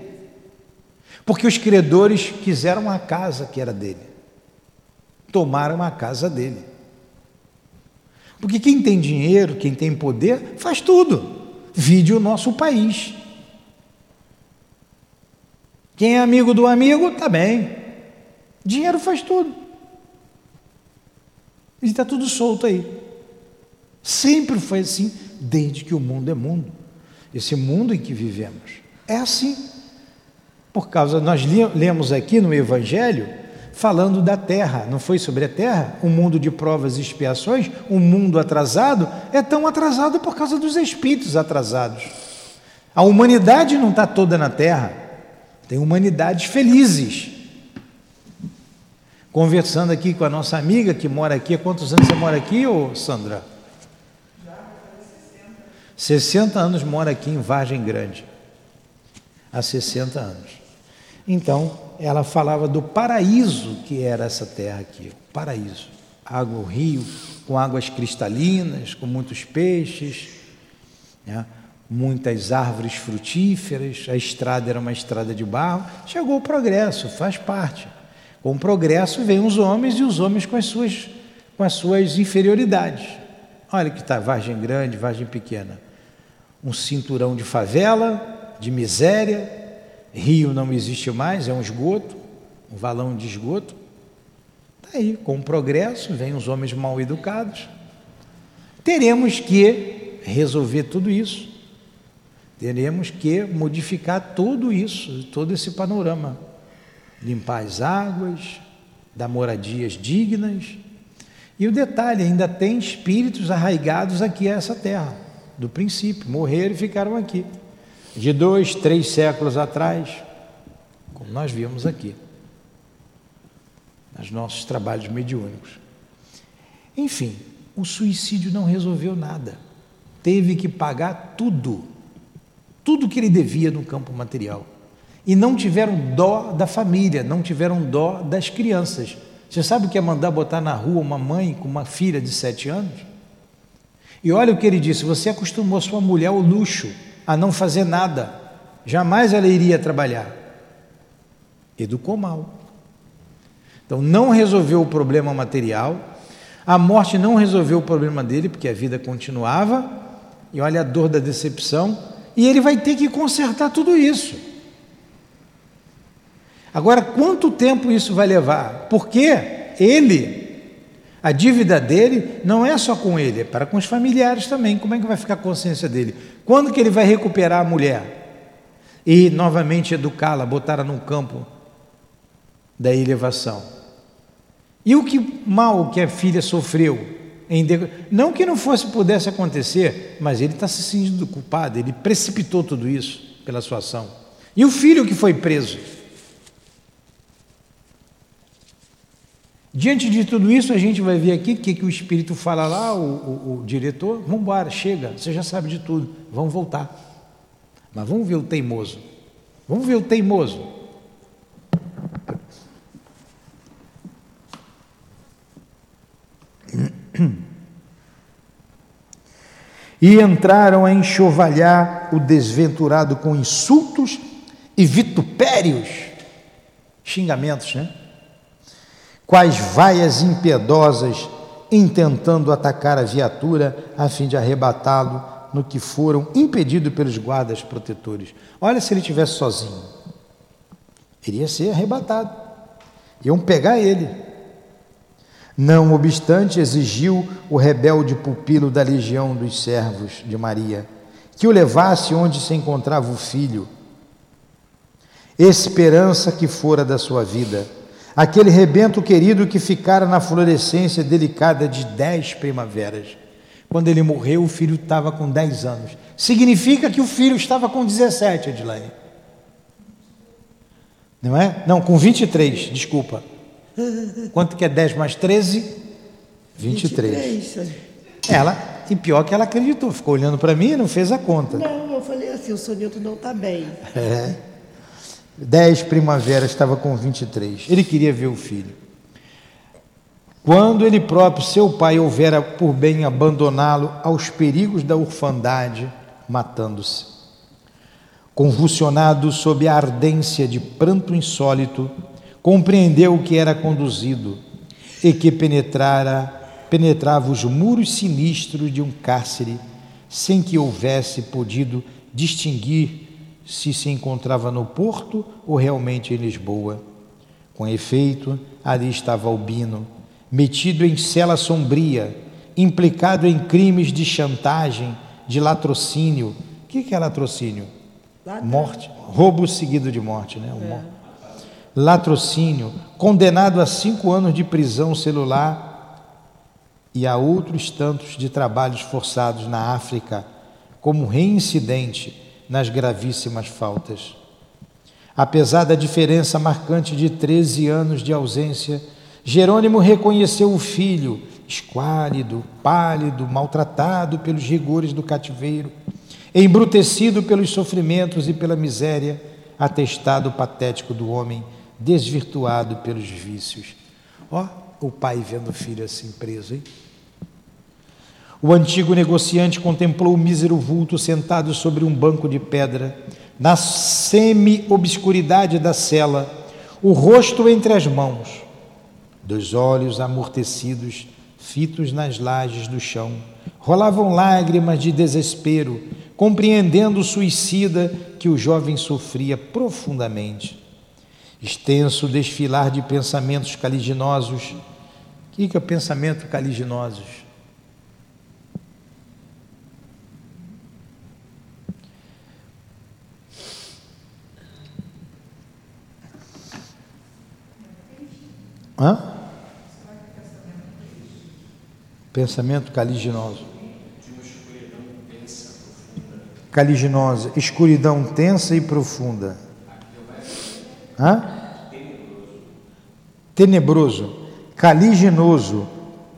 Porque os credores quiseram a casa que era dele. Tomaram a casa dele. Porque quem tem dinheiro, quem tem poder, faz tudo. Vide o nosso país. Quem é amigo do amigo, está bem. Dinheiro faz tudo. E está tudo solto aí. Sempre foi assim desde que o mundo é mundo. Esse mundo em que vivemos é assim. Por causa, nós lemos aqui no Evangelho, falando da terra, não foi sobre a terra? Um mundo de provas e expiações, um mundo atrasado, é tão atrasado por causa dos espíritos atrasados. A humanidade não está toda na terra, tem humanidades felizes. Conversando aqui com a nossa amiga que mora aqui, há quantos anos você mora aqui, ô Sandra? 60 anos mora aqui em Vargem Grande. Há 60 anos. Então, ela falava do paraíso que era essa terra aqui, o paraíso. Água, o rio, com águas cristalinas, com muitos peixes, né? muitas árvores frutíferas, a estrada era uma estrada de barro. Chegou o progresso, faz parte. Com o progresso vêm os homens e os homens com as suas, com as suas inferioridades. Olha que está Vargem Grande, Vargem Pequena um cinturão de favela, de miséria, rio não existe mais, é um esgoto, um valão de esgoto. Está aí, com o progresso, vem os homens mal educados. Teremos que resolver tudo isso. Teremos que modificar tudo isso, todo esse panorama. Limpar as águas, dar moradias dignas. E o detalhe, ainda tem espíritos arraigados aqui a essa terra do princípio, morreram e ficaram aqui. De dois, três séculos atrás, como nós vimos aqui, nos nossos trabalhos mediúnicos. Enfim, o suicídio não resolveu nada. Teve que pagar tudo, tudo que ele devia no campo material. E não tiveram dó da família, não tiveram dó das crianças. Você sabe o que é mandar botar na rua uma mãe com uma filha de sete anos? E olha o que ele disse: você acostumou sua mulher ao luxo, a não fazer nada. Jamais ela iria trabalhar. Educou mal. Então não resolveu o problema material, a morte não resolveu o problema dele, porque a vida continuava, e olha a dor da decepção, e ele vai ter que consertar tudo isso. Agora, quanto tempo isso vai levar? Porque ele, a dívida dele não é só com ele, é para com os familiares também. Como é que vai ficar a consciência dele? Quando que ele vai recuperar a mulher e novamente educá-la, botá-la num campo da elevação? E o que mal que a filha sofreu? Não que não fosse pudesse acontecer, mas ele está se sentindo culpado, ele precipitou tudo isso pela sua ação. E o filho que foi preso? Diante de tudo isso, a gente vai ver aqui o que, que o Espírito fala lá, o, o, o diretor, vamos embora, chega, você já sabe de tudo, vamos voltar. Mas vamos ver o teimoso. Vamos ver o teimoso. E entraram a enxovalhar o desventurado com insultos e vitupérios, xingamentos, né? Quais vaias impiedosas, intentando atacar a viatura a fim de arrebatá-lo no que foram impedidos pelos guardas protetores. Olha se ele tivesse sozinho, iria ser arrebatado, iam pegar ele. Não obstante, exigiu o rebelde pupilo da legião dos servos de Maria que o levasse onde se encontrava o filho, esperança que fora da sua vida, aquele rebento querido que ficara na florescência delicada de dez primaveras. Quando ele morreu, o filho estava com dez anos. Significa que o filho estava com 17, Edilane. Não é? Não, com 23, desculpa. Quanto que é 10 mais 13? 23. 23. Ela, e pior que ela acreditou, ficou olhando para mim e não fez a conta. Não, eu falei assim, o soneto não está bem. É. 10 primavera estava com 23. Ele queria ver o filho. Quando ele próprio, seu pai, houvera por bem abandoná-lo aos perigos da orfandade, matando-se. Convulsionado sob a ardência de pranto insólito, compreendeu que era conduzido e que penetrara, penetrava os muros sinistros de um cárcere sem que houvesse podido distinguir se se encontrava no Porto ou realmente em Lisboa. Com efeito, ali estava Albino, metido em cela sombria, implicado em crimes de chantagem, de latrocínio. O que é latrocínio? Morte, roubo seguido de morte, né? É latrocínio, condenado a cinco anos de prisão celular e a outros tantos de trabalhos forçados na África, como reincidente nas gravíssimas faltas. Apesar da diferença marcante de 13 anos de ausência, Jerônimo reconheceu o filho, esquálido, pálido, maltratado pelos rigores do cativeiro, embrutecido pelos sofrimentos e pela miséria, atestado patético do homem desvirtuado pelos vícios. Ó, o pai vendo o filho assim preso, hein? O antigo negociante contemplou o mísero vulto sentado sobre um banco de pedra, na semi-obscuridade da cela, o rosto entre as mãos, dois olhos amortecidos, fitos nas lajes do chão. Rolavam lágrimas de desespero, compreendendo o suicida que o jovem sofria profundamente extenso desfilar de pensamentos caliginosos. O que é pensamento caliginosos? Hã? Pensamento caliginoso. Caliginosa, escuridão tensa e profunda. Hã? Tenebroso. Caliginoso.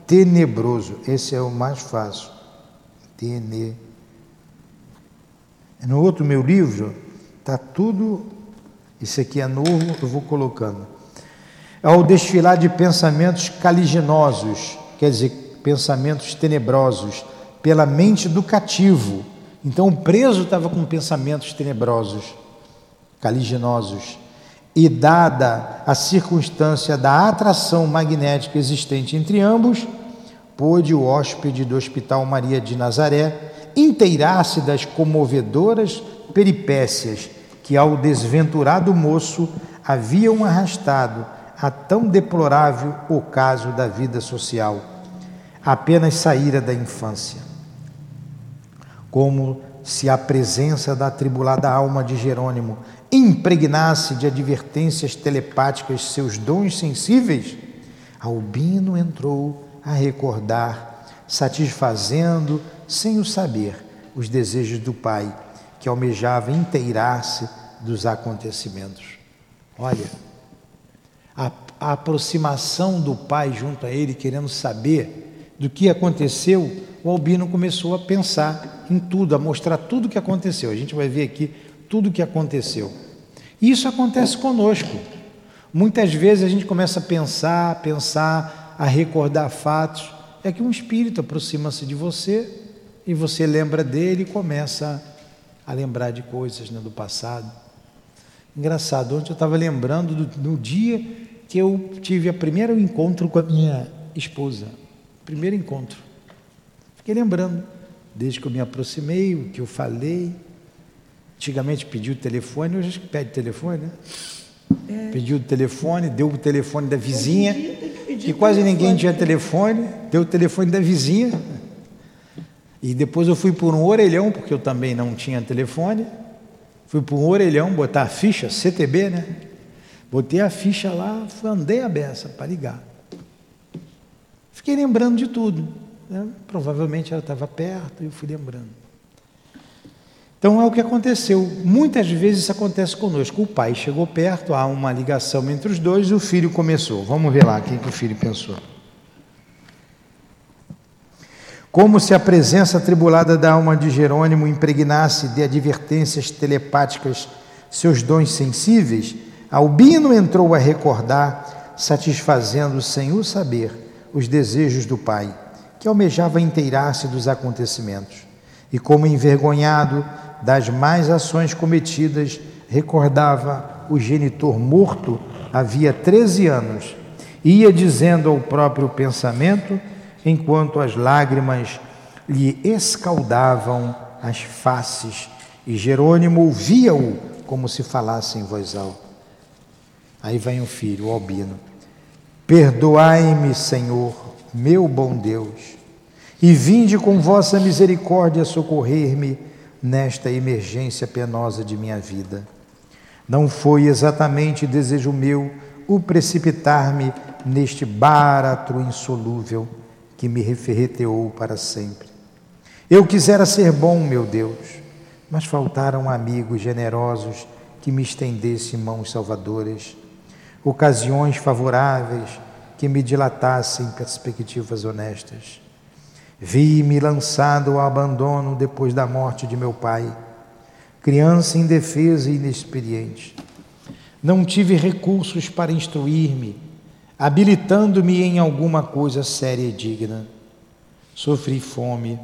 Tenebroso. Esse é o mais fácil. Tene. No outro meu livro, está tudo. Isso aqui é novo, eu vou colocando. É o desfilar de pensamentos caliginosos, quer dizer, pensamentos tenebrosos, pela mente do cativo. Então o preso estava com pensamentos tenebrosos caliginosos, e dada a circunstância da atração magnética existente entre ambos, pôde o hóspede do Hospital Maria de Nazaré inteirar-se das comovedoras peripécias que ao desventurado moço haviam arrastado a tão deplorável ocaso da vida social, apenas saíra da infância. Como se a presença da atribulada alma de Jerônimo impregnasse de advertências telepáticas seus dons sensíveis, Albino entrou a recordar, satisfazendo, sem o saber, os desejos do pai, que almejava inteirar-se dos acontecimentos. Olha, a, aproximação do pai junto a ele, querendo saber do que aconteceu, o Albino começou a pensar em tudo, a mostrar tudo o que aconteceu. A gente vai ver aqui tudo o que aconteceu. Isso acontece conosco. Muitas vezes a gente começa a pensar, a pensar, a recordar fatos. É que um espírito aproxima-se de você e você lembra dele e começa a lembrar de coisas né, do passado. Engraçado, ontem eu estava lembrando do, do dia que eu tive o primeiro encontro com a minha esposa. Primeiro encontro. Fiquei lembrando, desde que eu me aproximei, o que eu falei. Antigamente pediu o telefone, hoje pede telefone, né? É. Pediu o telefone, deu o telefone da vizinha, que quase ninguém tinha telefone, deu o telefone da vizinha. E depois eu fui por um orelhão, porque eu também não tinha telefone. Fui por um orelhão botar a ficha, CTB, né? Botei a ficha lá, andei a beça para ligar. Fiquei lembrando de tudo. Né? Provavelmente ela estava perto e eu fui lembrando. Então é o que aconteceu. Muitas vezes isso acontece conosco. O pai chegou perto, há uma ligação entre os dois e o filho começou. Vamos ver lá o que o filho pensou. Como se a presença atribulada da alma de Jerônimo impregnasse de advertências telepáticas seus dons sensíveis, Albino entrou a recordar, satisfazendo sem o saber os desejos do pai, que almejava inteirar-se dos acontecimentos. E como envergonhado, das más ações cometidas, recordava o genitor morto havia 13 anos. Ia dizendo ao próprio pensamento, enquanto as lágrimas lhe escaldavam as faces, e Jerônimo ouvia-o como se falasse em voz alta. Aí vem o filho, o Albino. Perdoai-me, Senhor, meu bom Deus, e vinde com vossa misericórdia socorrer-me nesta emergência penosa de minha vida. Não foi exatamente desejo meu o precipitar-me neste báratro insolúvel que me referreteou para sempre. Eu quisera ser bom, meu Deus, mas faltaram amigos generosos que me estendessem mãos salvadoras, ocasiões favoráveis que me dilatassem perspectivas honestas. Vi-me lançado ao abandono depois da morte de meu pai, criança indefesa e inexperiente. Não tive recursos para instruir-me, habilitando-me em alguma coisa séria e digna. Sofri fome,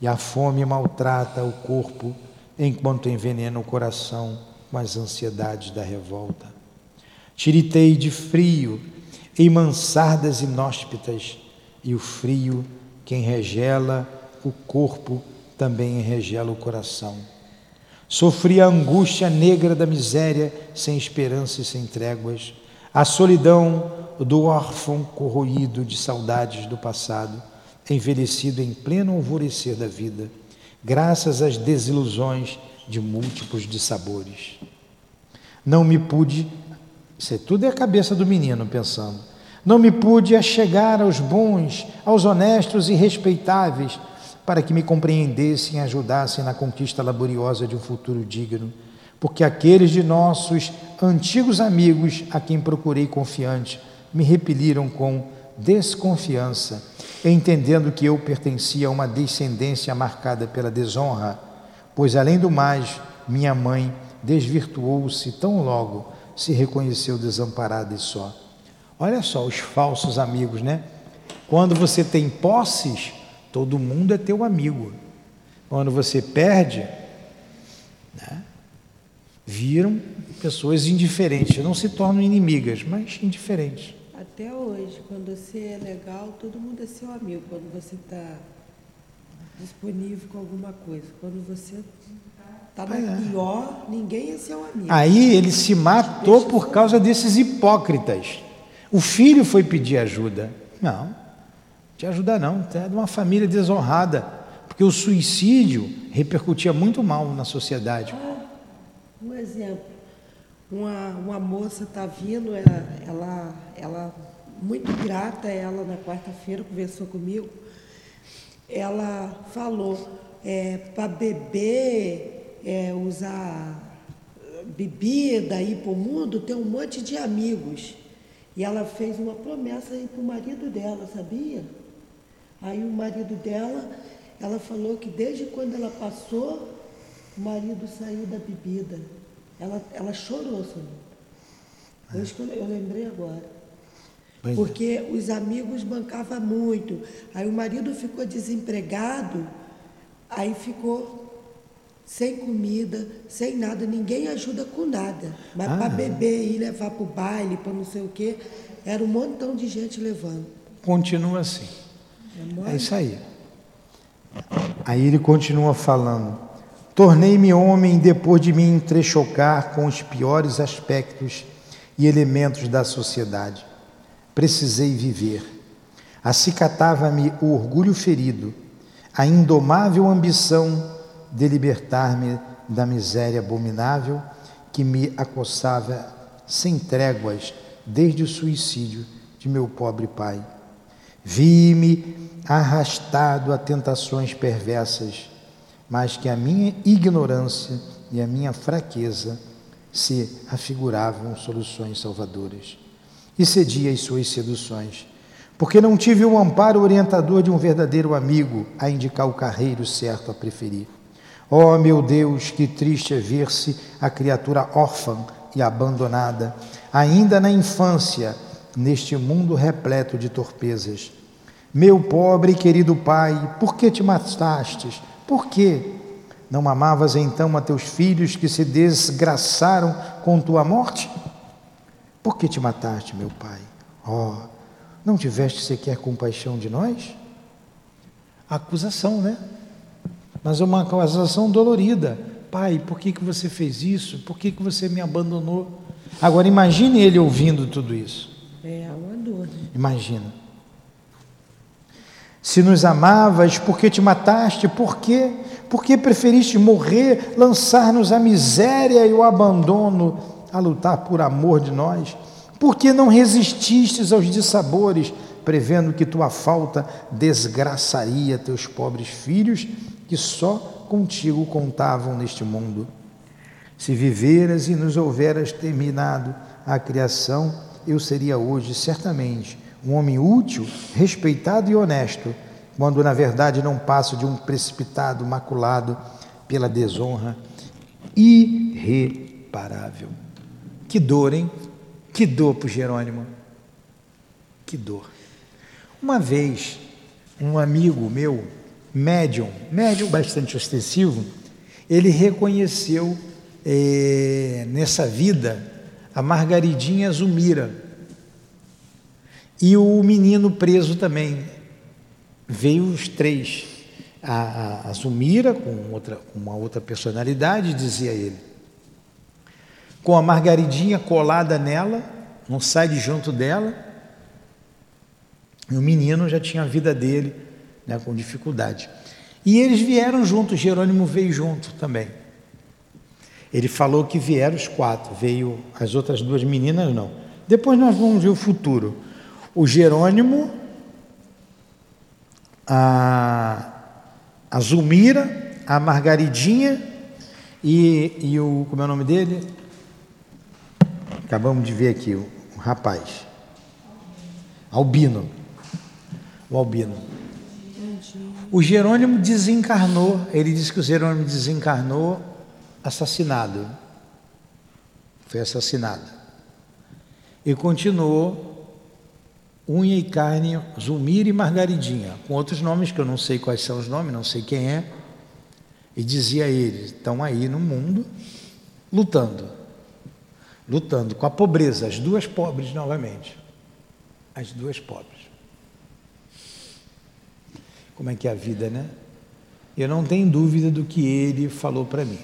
e a fome maltrata o corpo enquanto envenena o coração com as ansiedades da revolta. Tiritei de frio em mansardas inóspitas, e o frio quem regela o corpo também regela o coração. Sofri a angústia negra da miséria, sem esperança e sem tréguas, a solidão do órfão corroído de saudades do passado, envelhecido em pleno alvorecer da vida, graças às desilusões de múltiplos dissabores. Não me pude, isso é tudo é a cabeça do menino pensando não me pude achegar aos bons, aos honestos e respeitáveis, para que me compreendessem e ajudassem na conquista laboriosa de um futuro digno. Porque aqueles de nossos antigos amigos, a quem procurei confiante, me repeliram com desconfiança, entendendo que eu pertencia a uma descendência marcada pela desonra, pois, além do mais, minha mãe desvirtuou-se tão logo se reconheceu desamparada e só. Olha só os falsos amigos, né? Quando você tem posses, todo mundo é teu amigo. Quando você perde, né? viram pessoas indiferentes, não se tornam inimigas, mas indiferentes. Até hoje, quando você é legal, todo mundo é seu amigo. Quando você está disponível com alguma coisa. Quando você está no é. pior, ninguém é seu amigo. Aí ele se matou por causa desses hipócritas. O filho foi pedir ajuda. Não, te ajudar não, é de uma família desonrada. Porque o suicídio repercutia muito mal na sociedade. Ah, um exemplo. Uma, uma moça está vindo, ela, ela, ela, muito grata, ela na quarta-feira conversou comigo. Ela falou é, para beber, é, usar bebida, ir para o mundo, tem um monte de amigos. E ela fez uma promessa aí para o marido dela, sabia? Aí o marido dela, ela falou que desde quando ela passou, o marido saiu da bebida. Ela, ela chorou. Por isso que eu, eu lembrei agora. Pois é. Porque é. os amigos bancavam muito. Aí o marido ficou desempregado, aí ficou sem comida, sem nada, ninguém ajuda com nada. Mas ah, para beber e levar para o baile, para não sei o quê, era um montão de gente levando. Continua assim. É, é isso aí. Aí ele continua falando. Tornei-me homem depois de me entrechocar com os piores aspectos e elementos da sociedade. Precisei viver. Acicatava-me o orgulho ferido, a indomável ambição de libertar-me da miséria abominável que me acossava sem tréguas desde o suicídio de meu pobre pai. Vi-me arrastado a tentações perversas mas que a minha ignorância e a minha fraqueza se afiguravam soluções salvadoras. E cedi às suas seduções, porque não tive o amparo orientador de um verdadeiro amigo a indicar o carreiro certo a preferir. Oh, meu Deus, que triste é ver-se a criatura órfã e abandonada, ainda na infância, neste mundo repleto de torpezas. Meu pobre e querido pai, por que te matastes? Por quê? Não amavas então a teus filhos que se desgraçaram com tua morte? Por que te mataste, meu pai? Oh, não tiveste sequer compaixão de nós? Acusação, né? Mas é uma acusação dolorida. Pai, por que, que você fez isso? Por que, que você me abandonou? Agora imagine ele ouvindo tudo isso. É uma dor. Né? Imagina. Se nos amavas, por que te mataste? Por quê? Por que preferiste morrer, lançar-nos a miséria e o abandono a lutar por amor de nós? Por que não resististes aos dissabores, prevendo que tua falta desgraçaria teus pobres filhos, que só contigo contavam neste mundo? Se viveras e nos houveras terminado a criação, eu seria hoje certamente um homem útil, respeitado e honesto, quando na verdade não passo de um precipitado maculado pela desonra irreparável. Que dor, hein? Que dor para Jerônimo. Que dor. Uma vez, um amigo meu, médium, médium bastante ostensivo, ele reconheceu eh, nessa vida a Margaridinha Zumira e o menino preso também. Veio os três. A, a, a Zumira, com, outra, uma outra personalidade, dizia ele. Com a Margaridinha colada nela, não sai de junto dela. E o menino já tinha a vida dele né, com dificuldade. E eles vieram juntos, Jerônimo veio junto também. Ele falou que vieram os quatro, veio as outras duas meninas não. Depois nós vamos ver o futuro o Jerônimo, a, a Zulmira, a Margaridinha e, e o. Como é o nome dele? Acabamos de ver aqui, o, o rapaz. Albino. O Albino. O Jerônimo desencarnou, ele disse que o Jerônimo desencarnou assassinado. Foi assassinado. E continuou Unha e Carne, Zumir e Margaridinha, com outros nomes que eu não sei quais são os nomes, não sei quem é. E dizia eles: estão aí no mundo, lutando, lutando com a pobreza, as duas pobres novamente, as duas pobres. Como é que é a vida, né? Eu não tenho dúvida do que ele falou para mim.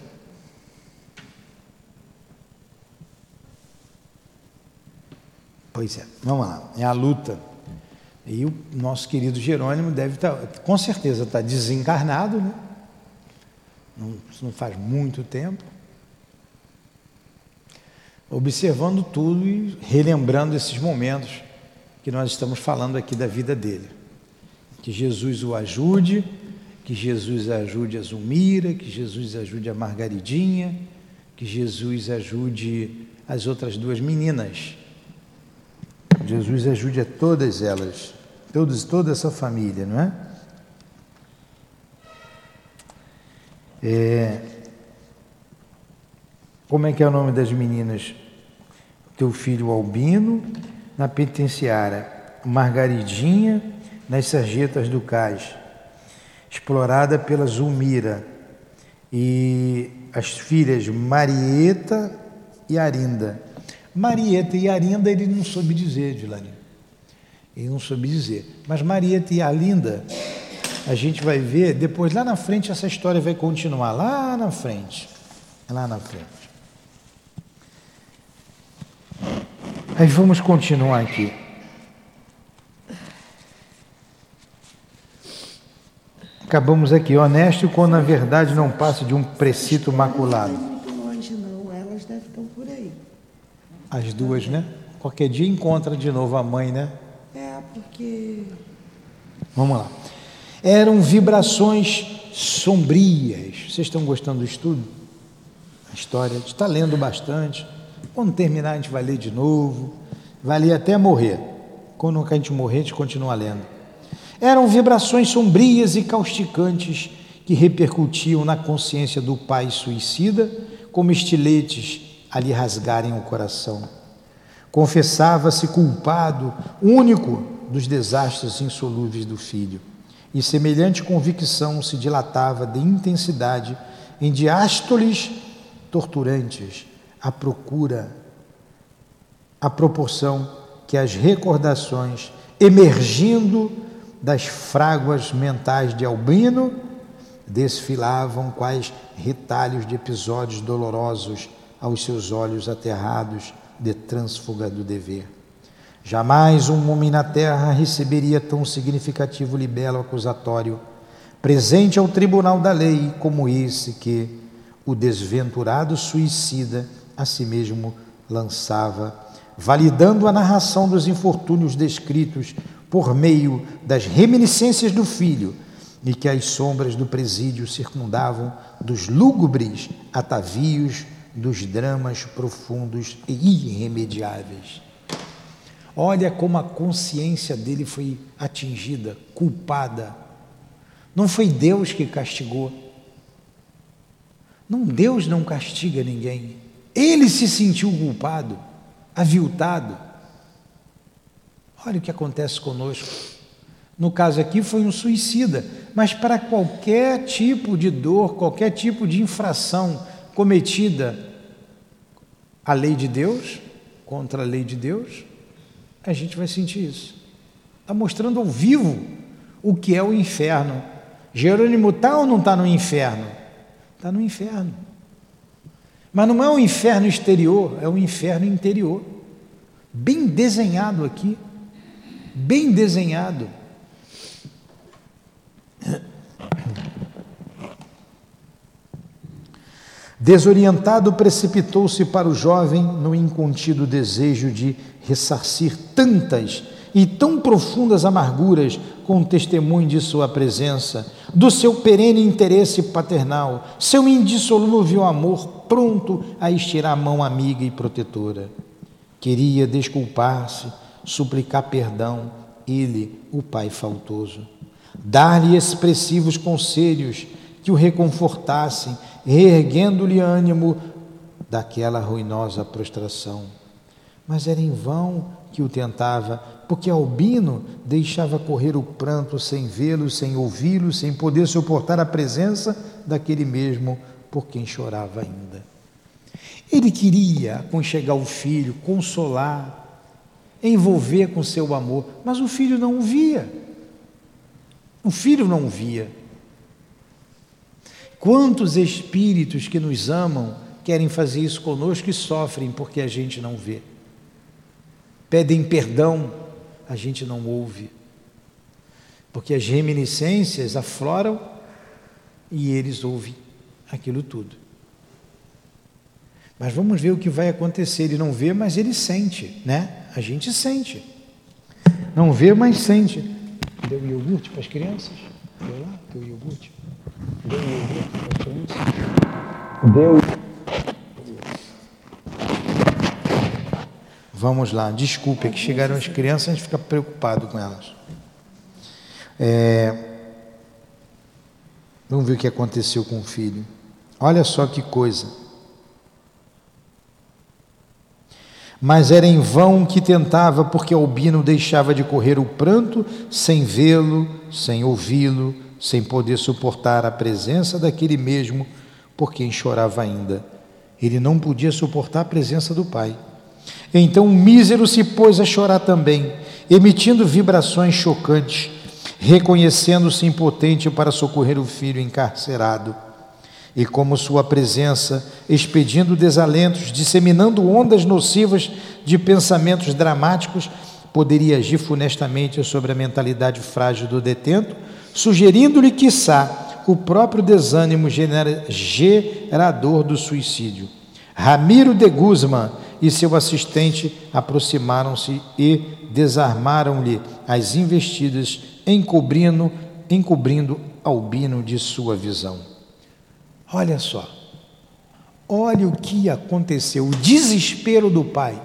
Pois é, vamos lá, é a luta. E o nosso querido Jerônimo deve estar, tá, com certeza, está desencarnado, né? Não, não faz muito tempo. Observando tudo e relembrando esses momentos que nós estamos falando aqui da vida dele. Que Jesus o ajude, que Jesus ajude a Zumira, que Jesus ajude a Margaridinha, que Jesus ajude as outras duas meninas. Jesus ajude a todas elas, todos, toda essa família, não é? é? Como é que é o nome das meninas? Teu filho Albino, na penitenciária Margaridinha, nas sarjetas do cais, explorada pela Zulmira, e as filhas Marieta e Arinda. Marieta e Arinda ele não soube dizer, Dilani. Ele não soube dizer. Mas Marieta e Alinda, a gente vai ver, depois lá na frente essa história vai continuar, lá na frente. Lá na frente. Mas vamos continuar aqui. Acabamos aqui, honesto quando na verdade não passa de um precito maculado. Muito longe não, elas devem estar por aí. As duas, né? Qualquer dia encontra de novo a mãe, né? É, porque. Vamos lá. Eram vibrações sombrias. Vocês estão gostando do estudo? A história, está lendo bastante. Quando terminar, a gente vai ler de novo. Vai ler até morrer. Quando a gente morrer, a gente continua lendo. Eram vibrações sombrias e causticantes que repercutiam na consciência do pai suicida como estiletes a lhe rasgarem o coração. Confessava-se culpado, único dos desastres insolúveis do filho, e semelhante convicção se dilatava de intensidade em diástoles torturantes, à procura, à proporção que as recordações, emergindo das fráguas mentais de Albino desfilavam quais retalhos de episódios dolorosos aos seus olhos aterrados de trânsfuga do dever. Jamais um homem na terra receberia tão significativo libelo acusatório, presente ao tribunal da lei, como esse que o desventurado suicida a si mesmo lançava, validando a narração dos infortúnios descritos por meio das reminiscências do filho, e que as sombras do presídio circundavam dos lúgubres atavios dos dramas profundos e irremediáveis. Olha como a consciência dele foi atingida, culpada. Não foi Deus que castigou. Não, Deus não castiga ninguém. Ele se sentiu culpado, aviltado. Olha o que acontece conosco. No caso aqui foi um suicida, mas para qualquer tipo de dor, qualquer tipo de infração cometida à lei de Deus, contra a lei de Deus, a gente vai sentir isso. Está mostrando ao vivo o que é o inferno. Jerônimo está ou não está no inferno? Está no inferno. Mas não é um inferno exterior, é um inferno interior. Bem desenhado aqui bem desenhado. Desorientado, precipitou-se para o jovem no incontido desejo de ressarcir tantas e tão profundas amarguras com o testemunho de sua presença, do seu perene interesse paternal, seu indissolúvel amor pronto a estirar a mão amiga e protetora. Queria desculpar-se, suplicar perdão, ele, o Pai faltoso. Dar-lhe expressivos conselhos que o reconfortassem, reerguendo-lhe ânimo daquela ruinosa prostração. Mas era em vão que o tentava, porque Albino deixava correr o pranto sem vê-lo, sem ouvi-lo, sem poder suportar a presença daquele mesmo por quem chorava ainda. Ele queria aconchegar o filho, consolar, envolver com seu amor, mas o filho não o via. O filho não o via. Quantos espíritos que nos amam querem fazer isso conosco e sofrem porque a gente não vê? Pedem perdão, a gente não ouve. Porque as reminiscências afloram e eles ouvem aquilo tudo. Mas vamos ver o que vai acontecer. Ele não vê, mas ele sente, né? A gente sente. Não vê, mas sente. Deu iogurte para as crianças? Deu lá? Deu iogurte? Deu iogurte para as crianças? Deu. Vamos lá, desculpe, é que chegaram as crianças, a gente fica preocupado com elas. É... Vamos ver o que aconteceu com o filho. Olha só que coisa. Mas era em vão que tentava, porque Albino deixava de correr o pranto sem vê-lo, sem ouvi-lo, sem poder suportar a presença daquele mesmo por quem chorava ainda. Ele não podia suportar a presença do pai. Então o mísero se pôs a chorar também, emitindo vibrações chocantes, reconhecendo-se impotente para socorrer o filho encarcerado. E como sua presença, expedindo desalentos, disseminando ondas nocivas de pensamentos dramáticos, poderia agir funestamente sobre a mentalidade frágil do detento, sugerindo-lhe, quiçá, o próprio desânimo gerador do suicídio. Ramiro de Guzman e seu assistente aproximaram-se e desarmaram-lhe as investidas, encobrindo, encobrindo Albino de sua visão. Olha só, olha o que aconteceu. O desespero do pai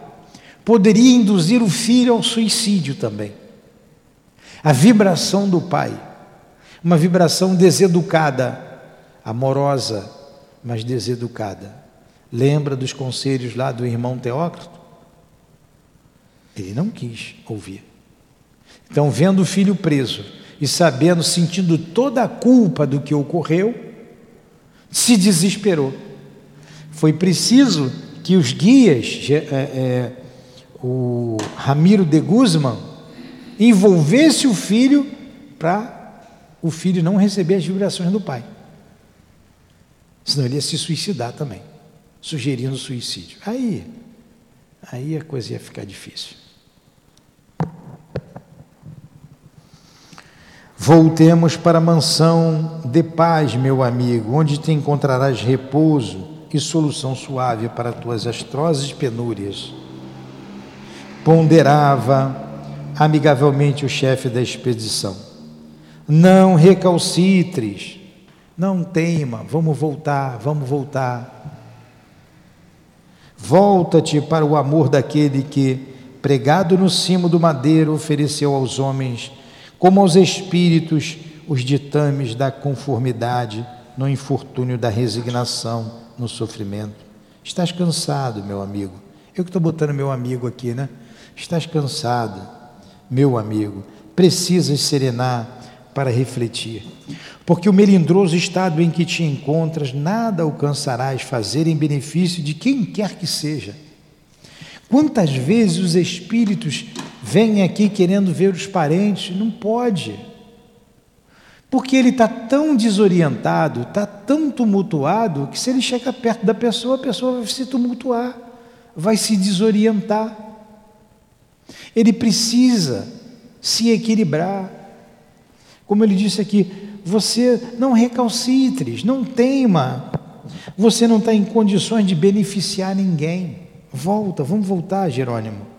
poderia induzir o filho ao suicídio também. A vibração do pai, uma vibração deseducada, amorosa, mas deseducada. Lembra dos conselhos lá do irmão Teócrito? Ele não quis ouvir. Então, vendo o filho preso e sabendo, sentindo toda a culpa do que ocorreu, se desesperou. Foi preciso que os guias, é, é, o Ramiro de Guzman, envolvesse o filho para o filho não receber as vibrações do pai. Senão ele ia se suicidar também sugerindo suicídio. Aí, aí a coisa ia ficar difícil. Voltemos para a mansão de paz, meu amigo, onde te encontrarás repouso e solução suave para tuas astrozes penúrias. Ponderava amigavelmente o chefe da expedição. Não recalcitres, não teima, vamos voltar, vamos voltar. Volta-te para o amor daquele que, pregado no cimo do madeiro, ofereceu aos homens, como aos espíritos, os ditames da conformidade, no infortúnio da resignação, no sofrimento. Estás cansado, meu amigo. Eu que estou botando meu amigo aqui, né? Estás cansado, meu amigo. Precisas serenar para refletir. Porque o melindroso estado em que te encontras, nada alcançarás fazer em benefício de quem quer que seja. Quantas vezes os espíritos vêm aqui querendo ver os parentes? Não pode. Porque ele está tão desorientado, está tão tumultuado, que se ele chega perto da pessoa, a pessoa vai se tumultuar, vai se desorientar. Ele precisa se equilibrar. Como ele disse aqui, você não recalcitres, não teima. Você não está em condições de beneficiar ninguém. Volta, vamos voltar, Jerônimo.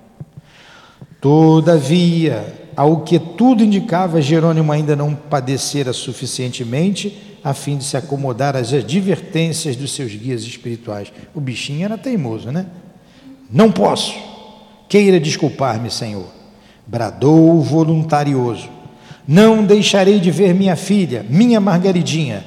Todavia, ao que tudo indicava, Jerônimo ainda não padecera suficientemente a fim de se acomodar às advertências dos seus guias espirituais. O bichinho era teimoso, né? Não posso. Queira desculpar-me, Senhor. Bradou voluntarioso. Não deixarei de ver minha filha, minha Margaridinha.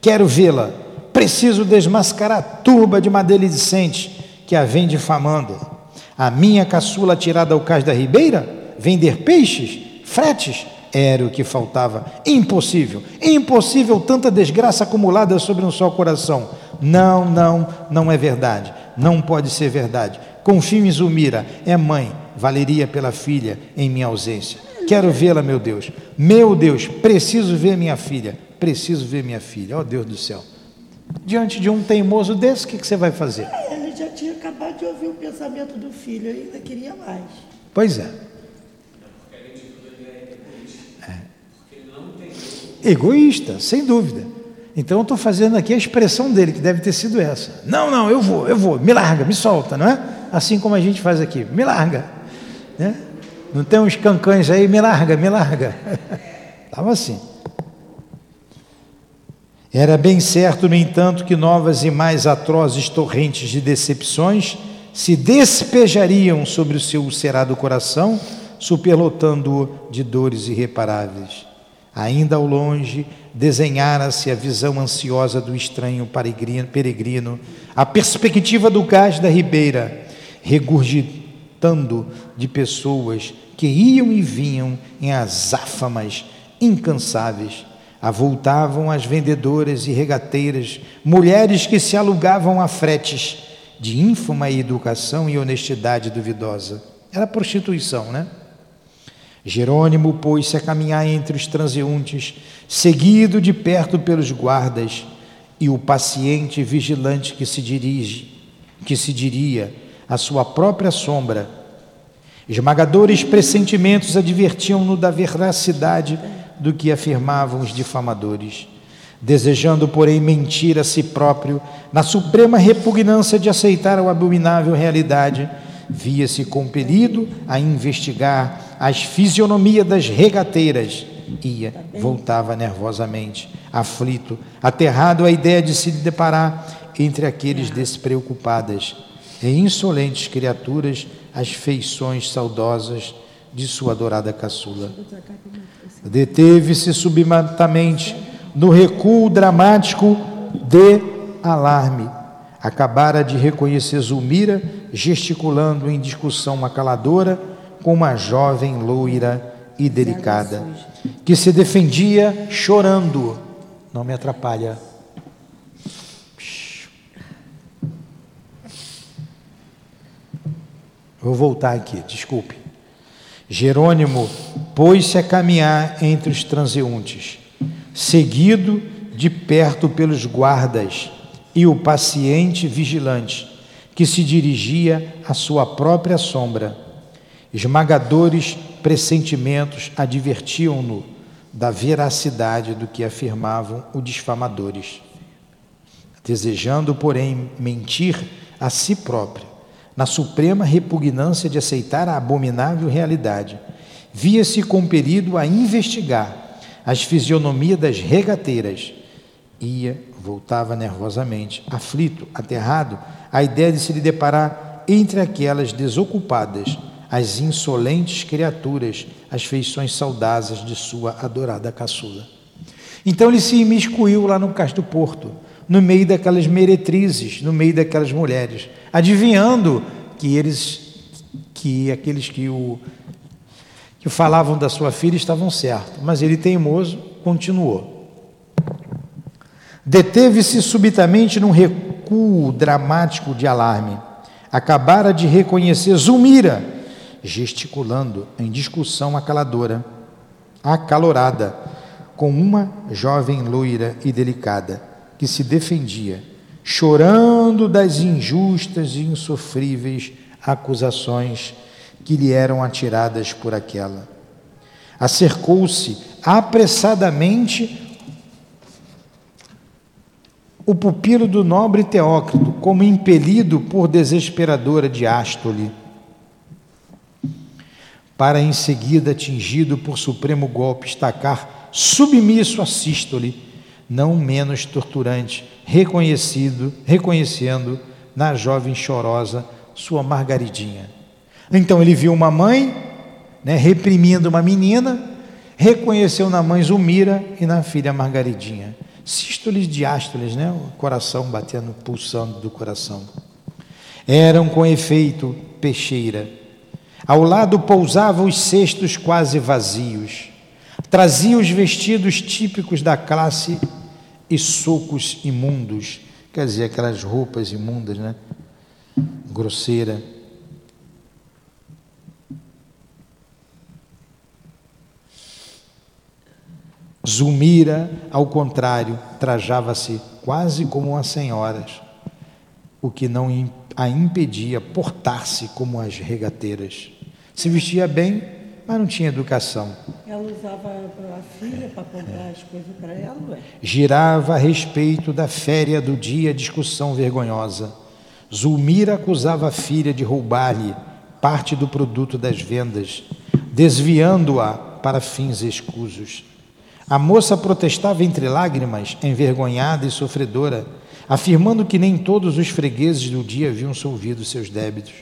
Quero vê-la. Preciso desmascarar a turba de maledicentes que a vem difamando. A minha caçula tirada ao cais da ribeira? Vender peixes? Fretes? Era o que faltava. Impossível, impossível tanta desgraça acumulada sobre um só coração. Não, não, não é verdade. Não pode ser verdade. Confio em Zulmira, é mãe, valeria pela filha em minha ausência. Quero vê-la, meu Deus. Meu Deus, preciso ver minha filha. Preciso ver minha filha. Oh, Deus do céu. Diante de um teimoso desse, o que você vai fazer? Tinha acabado de ouvir o pensamento do filho, ele ainda queria mais. Pois é. é. Egoísta, sem dúvida. Então eu estou fazendo aqui a expressão dele, que deve ter sido essa. Não, não, eu vou, eu vou, me larga, me solta, não é? Assim como a gente faz aqui, me larga. Né? Não tem uns cancães aí, me larga, me larga. Estava assim. Era bem certo, no entanto, que novas e mais atrozes torrentes de decepções se despejariam sobre o seu ulcerado coração, superlotando-o de dores irreparáveis. Ainda ao longe, desenhara-se a visão ansiosa do estranho peregrino, a perspectiva do gás da ribeira, regurgitando de pessoas que iam e vinham em azáfamas incansáveis avultavam as vendedoras e regateiras, mulheres que se alugavam a fretes de ínfima educação e honestidade duvidosa. Era prostituição, né? Jerônimo pôs-se a caminhar entre os transeuntes, seguido de perto pelos guardas, e o paciente vigilante que se dirige, que se diria à sua própria sombra. Esmagadores pressentimentos advertiam-no da veracidade do que afirmavam os difamadores. Desejando, porém, mentir a si próprio, na suprema repugnância de aceitar a abominável realidade, via-se compelido a investigar as fisionomias das regateiras. Ia, voltava nervosamente, aflito, aterrado à ideia de se deparar entre aqueles despreocupadas e insolentes criaturas as feições saudosas de sua adorada caçula. Deteve-se subitamente no recuo dramático de alarme. Acabara de reconhecer Zulmira gesticulando em discussão macaladora com uma jovem loira e delicada, que se defendia chorando. Não me atrapalha. Vou voltar aqui, desculpe. Jerônimo pôs-se a caminhar entre os transeuntes, seguido de perto pelos guardas e o paciente vigilante, que se dirigia à sua própria sombra. Esmagadores pressentimentos advertiam-no da veracidade do que afirmavam os difamadores. Desejando, porém, mentir a si próprio, na suprema repugnância de aceitar a abominável realidade, via-se compelido a investigar as fisionomias das regateiras. Ia, voltava nervosamente, aflito, aterrado, a ideia de se lhe deparar entre aquelas desocupadas, as insolentes criaturas, as feições saudosas de sua adorada caçula. Então ele se imiscuiu lá no Cais do Porto, no meio daquelas meretrizes, no meio daquelas mulheres, adivinhando que eles, que aqueles que o que falavam da sua filha estavam certos, mas ele teimoso continuou. Deteve-se subitamente num recuo dramático de alarme. Acabara de reconhecer Zulmira, gesticulando em discussão acaladora, acalorada, com uma jovem loira e delicada que se defendia, chorando das injustas e insofríveis acusações que lhe eram atiradas por aquela. Acercou-se apressadamente o pupilo do nobre Teócrito, como impelido por desesperadora diástole, para em seguida, atingido por supremo golpe, estacar submisso a sístole, não menos torturante, reconhecido, reconhecendo na jovem chorosa sua Margaridinha. Então ele viu uma mãe né, reprimindo uma menina, reconheceu na mãe Zulmira e na filha Margaridinha. Sístoles diástoles, né, o coração batendo, pulsando do coração. Eram com efeito peixeira. Ao lado pousavam os cestos quase vazios. Trazia os vestidos típicos da classe e socos imundos quer dizer, aquelas roupas imundas, né? Grosseira. Zulmira, ao contrário, trajava-se quase como as senhoras, o que não a impedia portar-se como as regateiras. Se vestia bem, mas não tinha educação. Ela usava a filha para comprar as coisas para ela, ué? Girava a respeito da féria do dia discussão vergonhosa. Zulmira acusava a filha de roubar-lhe parte do produto das vendas, desviando-a para fins escusos. A moça protestava entre lágrimas, envergonhada e sofredora, afirmando que nem todos os fregueses do dia haviam solvido seus débitos.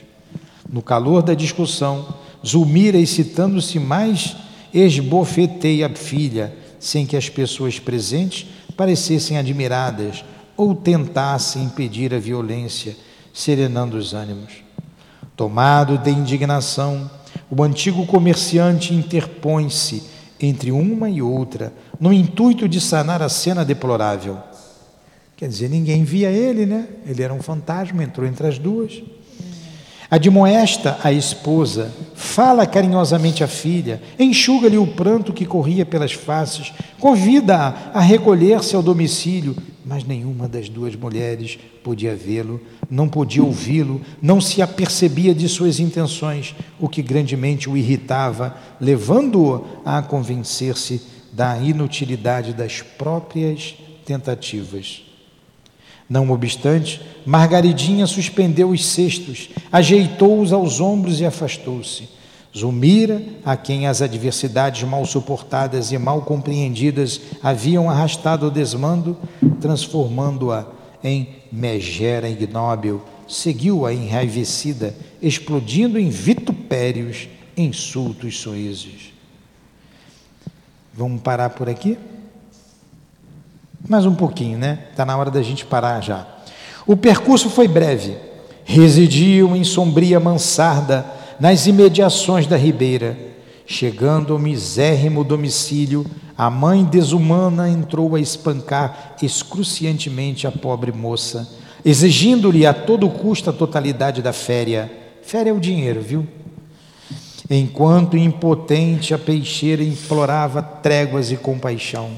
No calor da discussão, Zulmira, excitando-se mais, esbofeteia a filha, sem que as pessoas presentes parecessem admiradas ou tentassem impedir a violência, serenando os ânimos. Tomado de indignação, o antigo comerciante interpõe-se entre uma e outra, no intuito de sanar a cena deplorável. Quer dizer, ninguém via ele, né? Ele era um fantasma, entrou entre as duas. Admoesta a esposa, fala carinhosamente à filha, enxuga-lhe o pranto que corria pelas faces, convida-a a recolher-se ao domicílio, mas nenhuma das duas mulheres podia vê-lo, não podia ouvi-lo, não se apercebia de suas intenções, o que grandemente o irritava, levando-o a convencer-se da inutilidade das próprias tentativas. Não obstante, Margaridinha suspendeu os cestos, ajeitou-os aos ombros e afastou-se. Zulmira, a quem as adversidades mal suportadas e mal compreendidas haviam arrastado ao desmando, transformando-a em megera ignóbil, seguiu-a enraivecida, explodindo em vitupérios, insultos soezes. Vamos parar por aqui? Mais um pouquinho, né? Está na hora da gente parar já. O percurso foi breve. Residiam em sombria mansarda, nas imediações da ribeira. Chegando ao misérrimo domicílio, a mãe desumana entrou a espancar excruciantemente a pobre moça, exigindo-lhe a todo custo a totalidade da féria. Féria é o dinheiro, viu? Enquanto impotente a peixeira implorava tréguas e compaixão.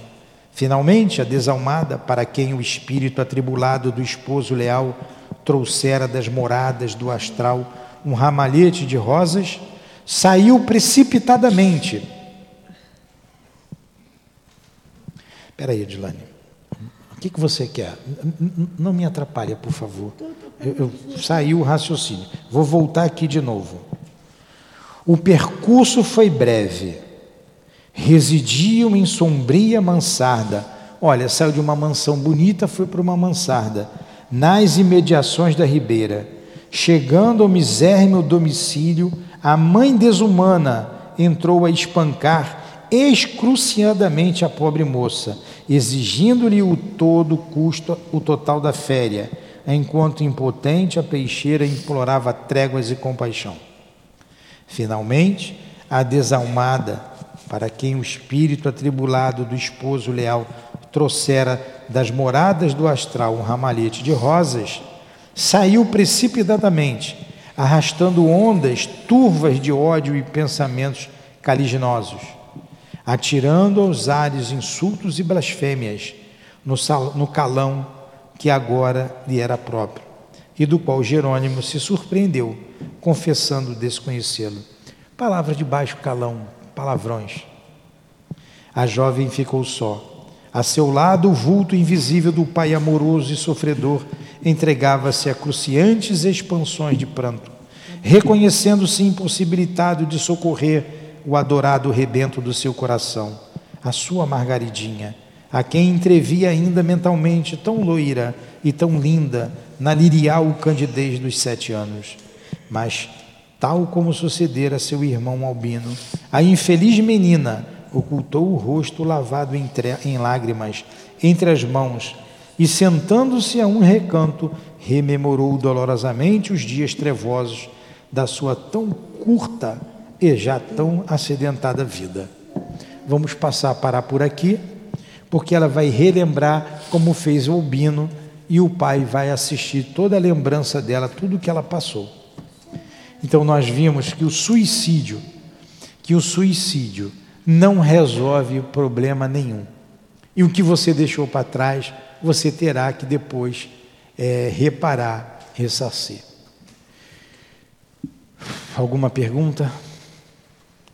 Finalmente, a desalmada, para quem o espírito atribulado do esposo leal trouxera das moradas do astral um ramalhete de rosas, saiu precipitadamente. Espera aí, Edilane. O que, que você quer? Não me atrapalha, por favor. Eu, eu, saiu o raciocínio. Vou voltar aqui de novo. O percurso foi breve residiam em sombria mansarda. Olha, saiu de uma mansão bonita, foi para uma mansarda, nas imediações da ribeira. Chegando ao misérrimo domicílio, a mãe desumana entrou a espancar excruciadamente a pobre moça, exigindo-lhe o todo custo, o total da féria, enquanto impotente a peixeira implorava tréguas e compaixão. Finalmente, a desalmada para quem o espírito atribulado do esposo leal trouxera das moradas do astral um ramalhete de rosas, saiu precipitadamente, arrastando ondas turvas de ódio e pensamentos caliginosos, atirando aos ares insultos e blasfêmias no, no calão que agora lhe era próprio, e do qual Jerônimo se surpreendeu, confessando desconhecê-lo. Palavra de baixo calão, palavrões. A jovem ficou só. A seu lado, o vulto invisível do pai amoroso e sofredor entregava-se a cruciantes expansões de pranto, reconhecendo-se impossibilitado de socorrer o adorado rebento do seu coração, a sua Margaridinha, a quem entrevia ainda mentalmente tão loira e tão linda na lirial candidez dos sete anos. Mas tal como sucedera seu irmão Albino. A infeliz menina ocultou o rosto lavado em, em lágrimas entre as mãos e, sentando-se a um recanto, rememorou dolorosamente os dias trevosos da sua tão curta e já tão acidentada vida. Vamos passar a parar por aqui, porque ela vai relembrar como fez o Albino e o pai vai assistir toda a lembrança dela, tudo que ela passou. Então nós vimos que o suicídio, que o suicídio não resolve problema nenhum. E o que você deixou para trás, você terá que depois é, reparar, ressarcir. Alguma pergunta?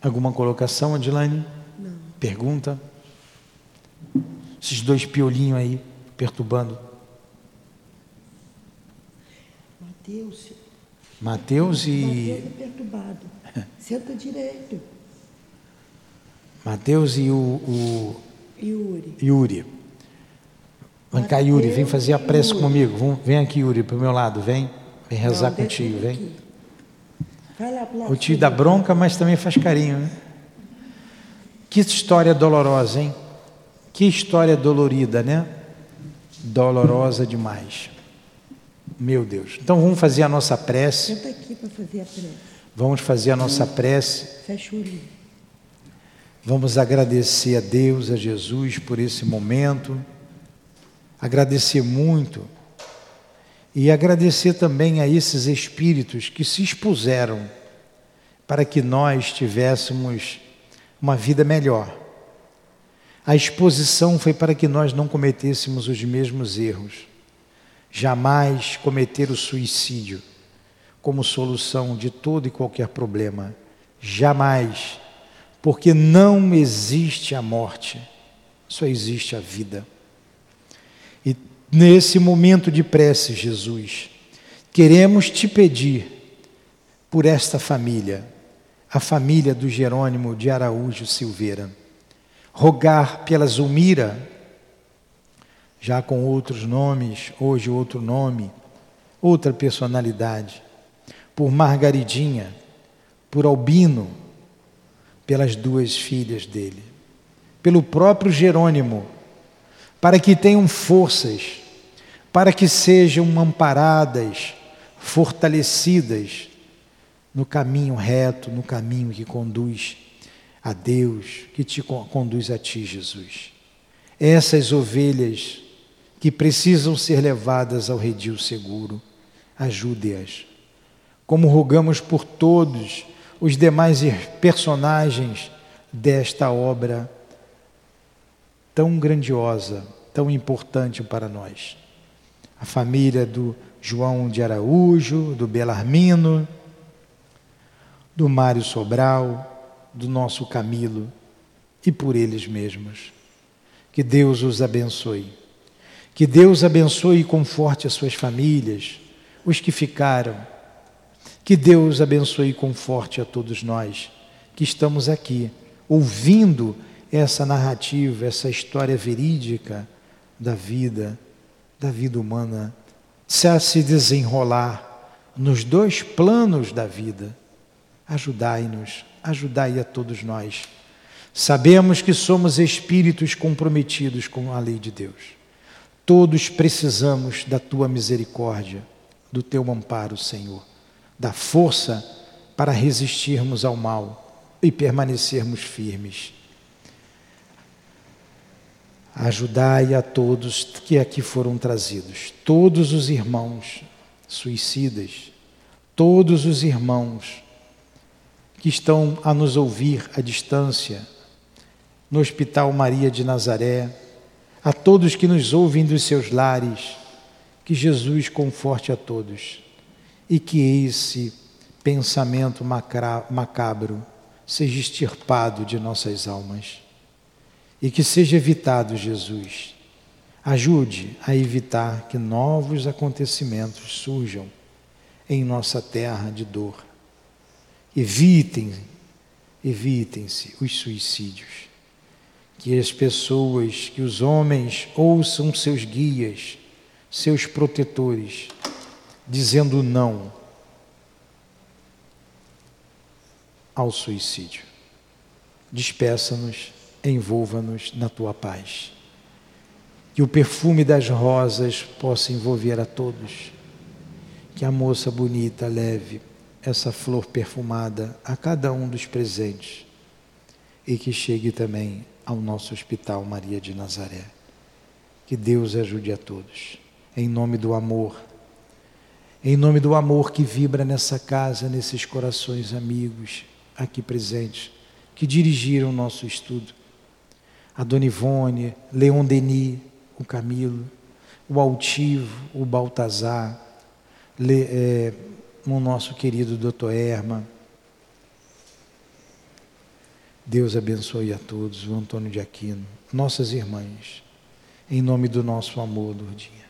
Alguma colocação, Adilane? Não. Pergunta? Esses dois piolinhos aí perturbando. Mateus. Mateus e. Mateus é perturbado. Senta direito. Mateus e o, o Yuri. Yuri. Vem cá, Yuri, vem fazer a prece comigo. Vem aqui, Yuri, para o meu lado, vem. Vem rezar Não, contigo, vem. O tio dá bronca, mas também faz carinho, né? Que história dolorosa, hein? Que história dolorida, né? Dolorosa demais. Meu Deus. Então vamos fazer a nossa prece. Senta aqui para fazer a prece. Vamos fazer a nossa prece. Fecha o olho. Vamos agradecer a Deus, a Jesus por esse momento. Agradecer muito. E agradecer também a esses espíritos que se expuseram para que nós tivéssemos uma vida melhor. A exposição foi para que nós não cometêssemos os mesmos erros. Jamais cometer o suicídio como solução de todo e qualquer problema. Jamais. Porque não existe a morte, só existe a vida. Nesse momento de prece, Jesus, queremos te pedir por esta família, a família do Jerônimo de Araújo Silveira, rogar pela Zulmira, já com outros nomes, hoje outro nome, outra personalidade, por Margaridinha, por Albino, pelas duas filhas dele, pelo próprio Jerônimo, para que tenham forças, para que sejam amparadas, fortalecidas no caminho reto, no caminho que conduz a Deus, que te con- conduz a ti, Jesus. Essas ovelhas que precisam ser levadas ao redil seguro, ajude-as. Como rogamos por todos os demais personagens desta obra tão grandiosa, tão importante para nós. A família do João de Araújo, do Belarmino, do Mário Sobral, do nosso Camilo e por eles mesmos. Que Deus os abençoe. Que Deus abençoe e conforte as suas famílias, os que ficaram. Que Deus abençoe e conforte a todos nós que estamos aqui, ouvindo essa narrativa, essa história verídica da vida, da vida humana, se a se desenrolar nos dois planos da vida. Ajudai-nos, ajudai a todos nós. Sabemos que somos espíritos comprometidos com a lei de Deus. Todos precisamos da tua misericórdia, do teu amparo, Senhor, da força para resistirmos ao mal e permanecermos firmes. Ajudai a todos que aqui foram trazidos, todos os irmãos suicidas, todos os irmãos que estão a nos ouvir à distância, no Hospital Maria de Nazaré, a todos que nos ouvem dos seus lares, que Jesus conforte a todos. E que esse pensamento macabro seja extirpado de nossas almas e que seja evitado, Jesus. Ajude a evitar que novos acontecimentos surjam em nossa terra de dor. Evitem, evitem-se os suicídios. Que as pessoas, que os homens ouçam seus guias, seus protetores, dizendo não ao suicídio. Despeça-nos, envolva-nos na tua paz. Que o perfume das rosas possa envolver a todos. Que a moça bonita leve essa flor perfumada a cada um dos presentes e que chegue também ao nosso Hospital Maria de Nazaré. Que Deus ajude a todos. em nome do amor. Em nome do amor que vibra nessa casa, nesses corações amigos aqui presentes, que dirigiram o nosso estudo. A Dona Ivone, Leon Denis, o Camilo, o Altivo, o Baltazar, Le, é, o nosso querido doutor Erma. Deus abençoe a todos, o Antônio de Aquino, nossas irmãs, em nome do nosso amor, Lourdinha.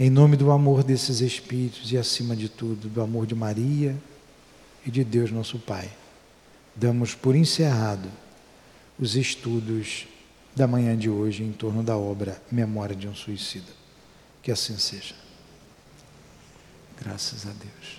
Em nome do amor desses Espíritos e, acima de tudo, do amor de Maria e de Deus, nosso Pai, damos por encerrado os estudos da manhã de hoje em torno da obra Memória de um Suicida. Que assim seja. Graças a Deus.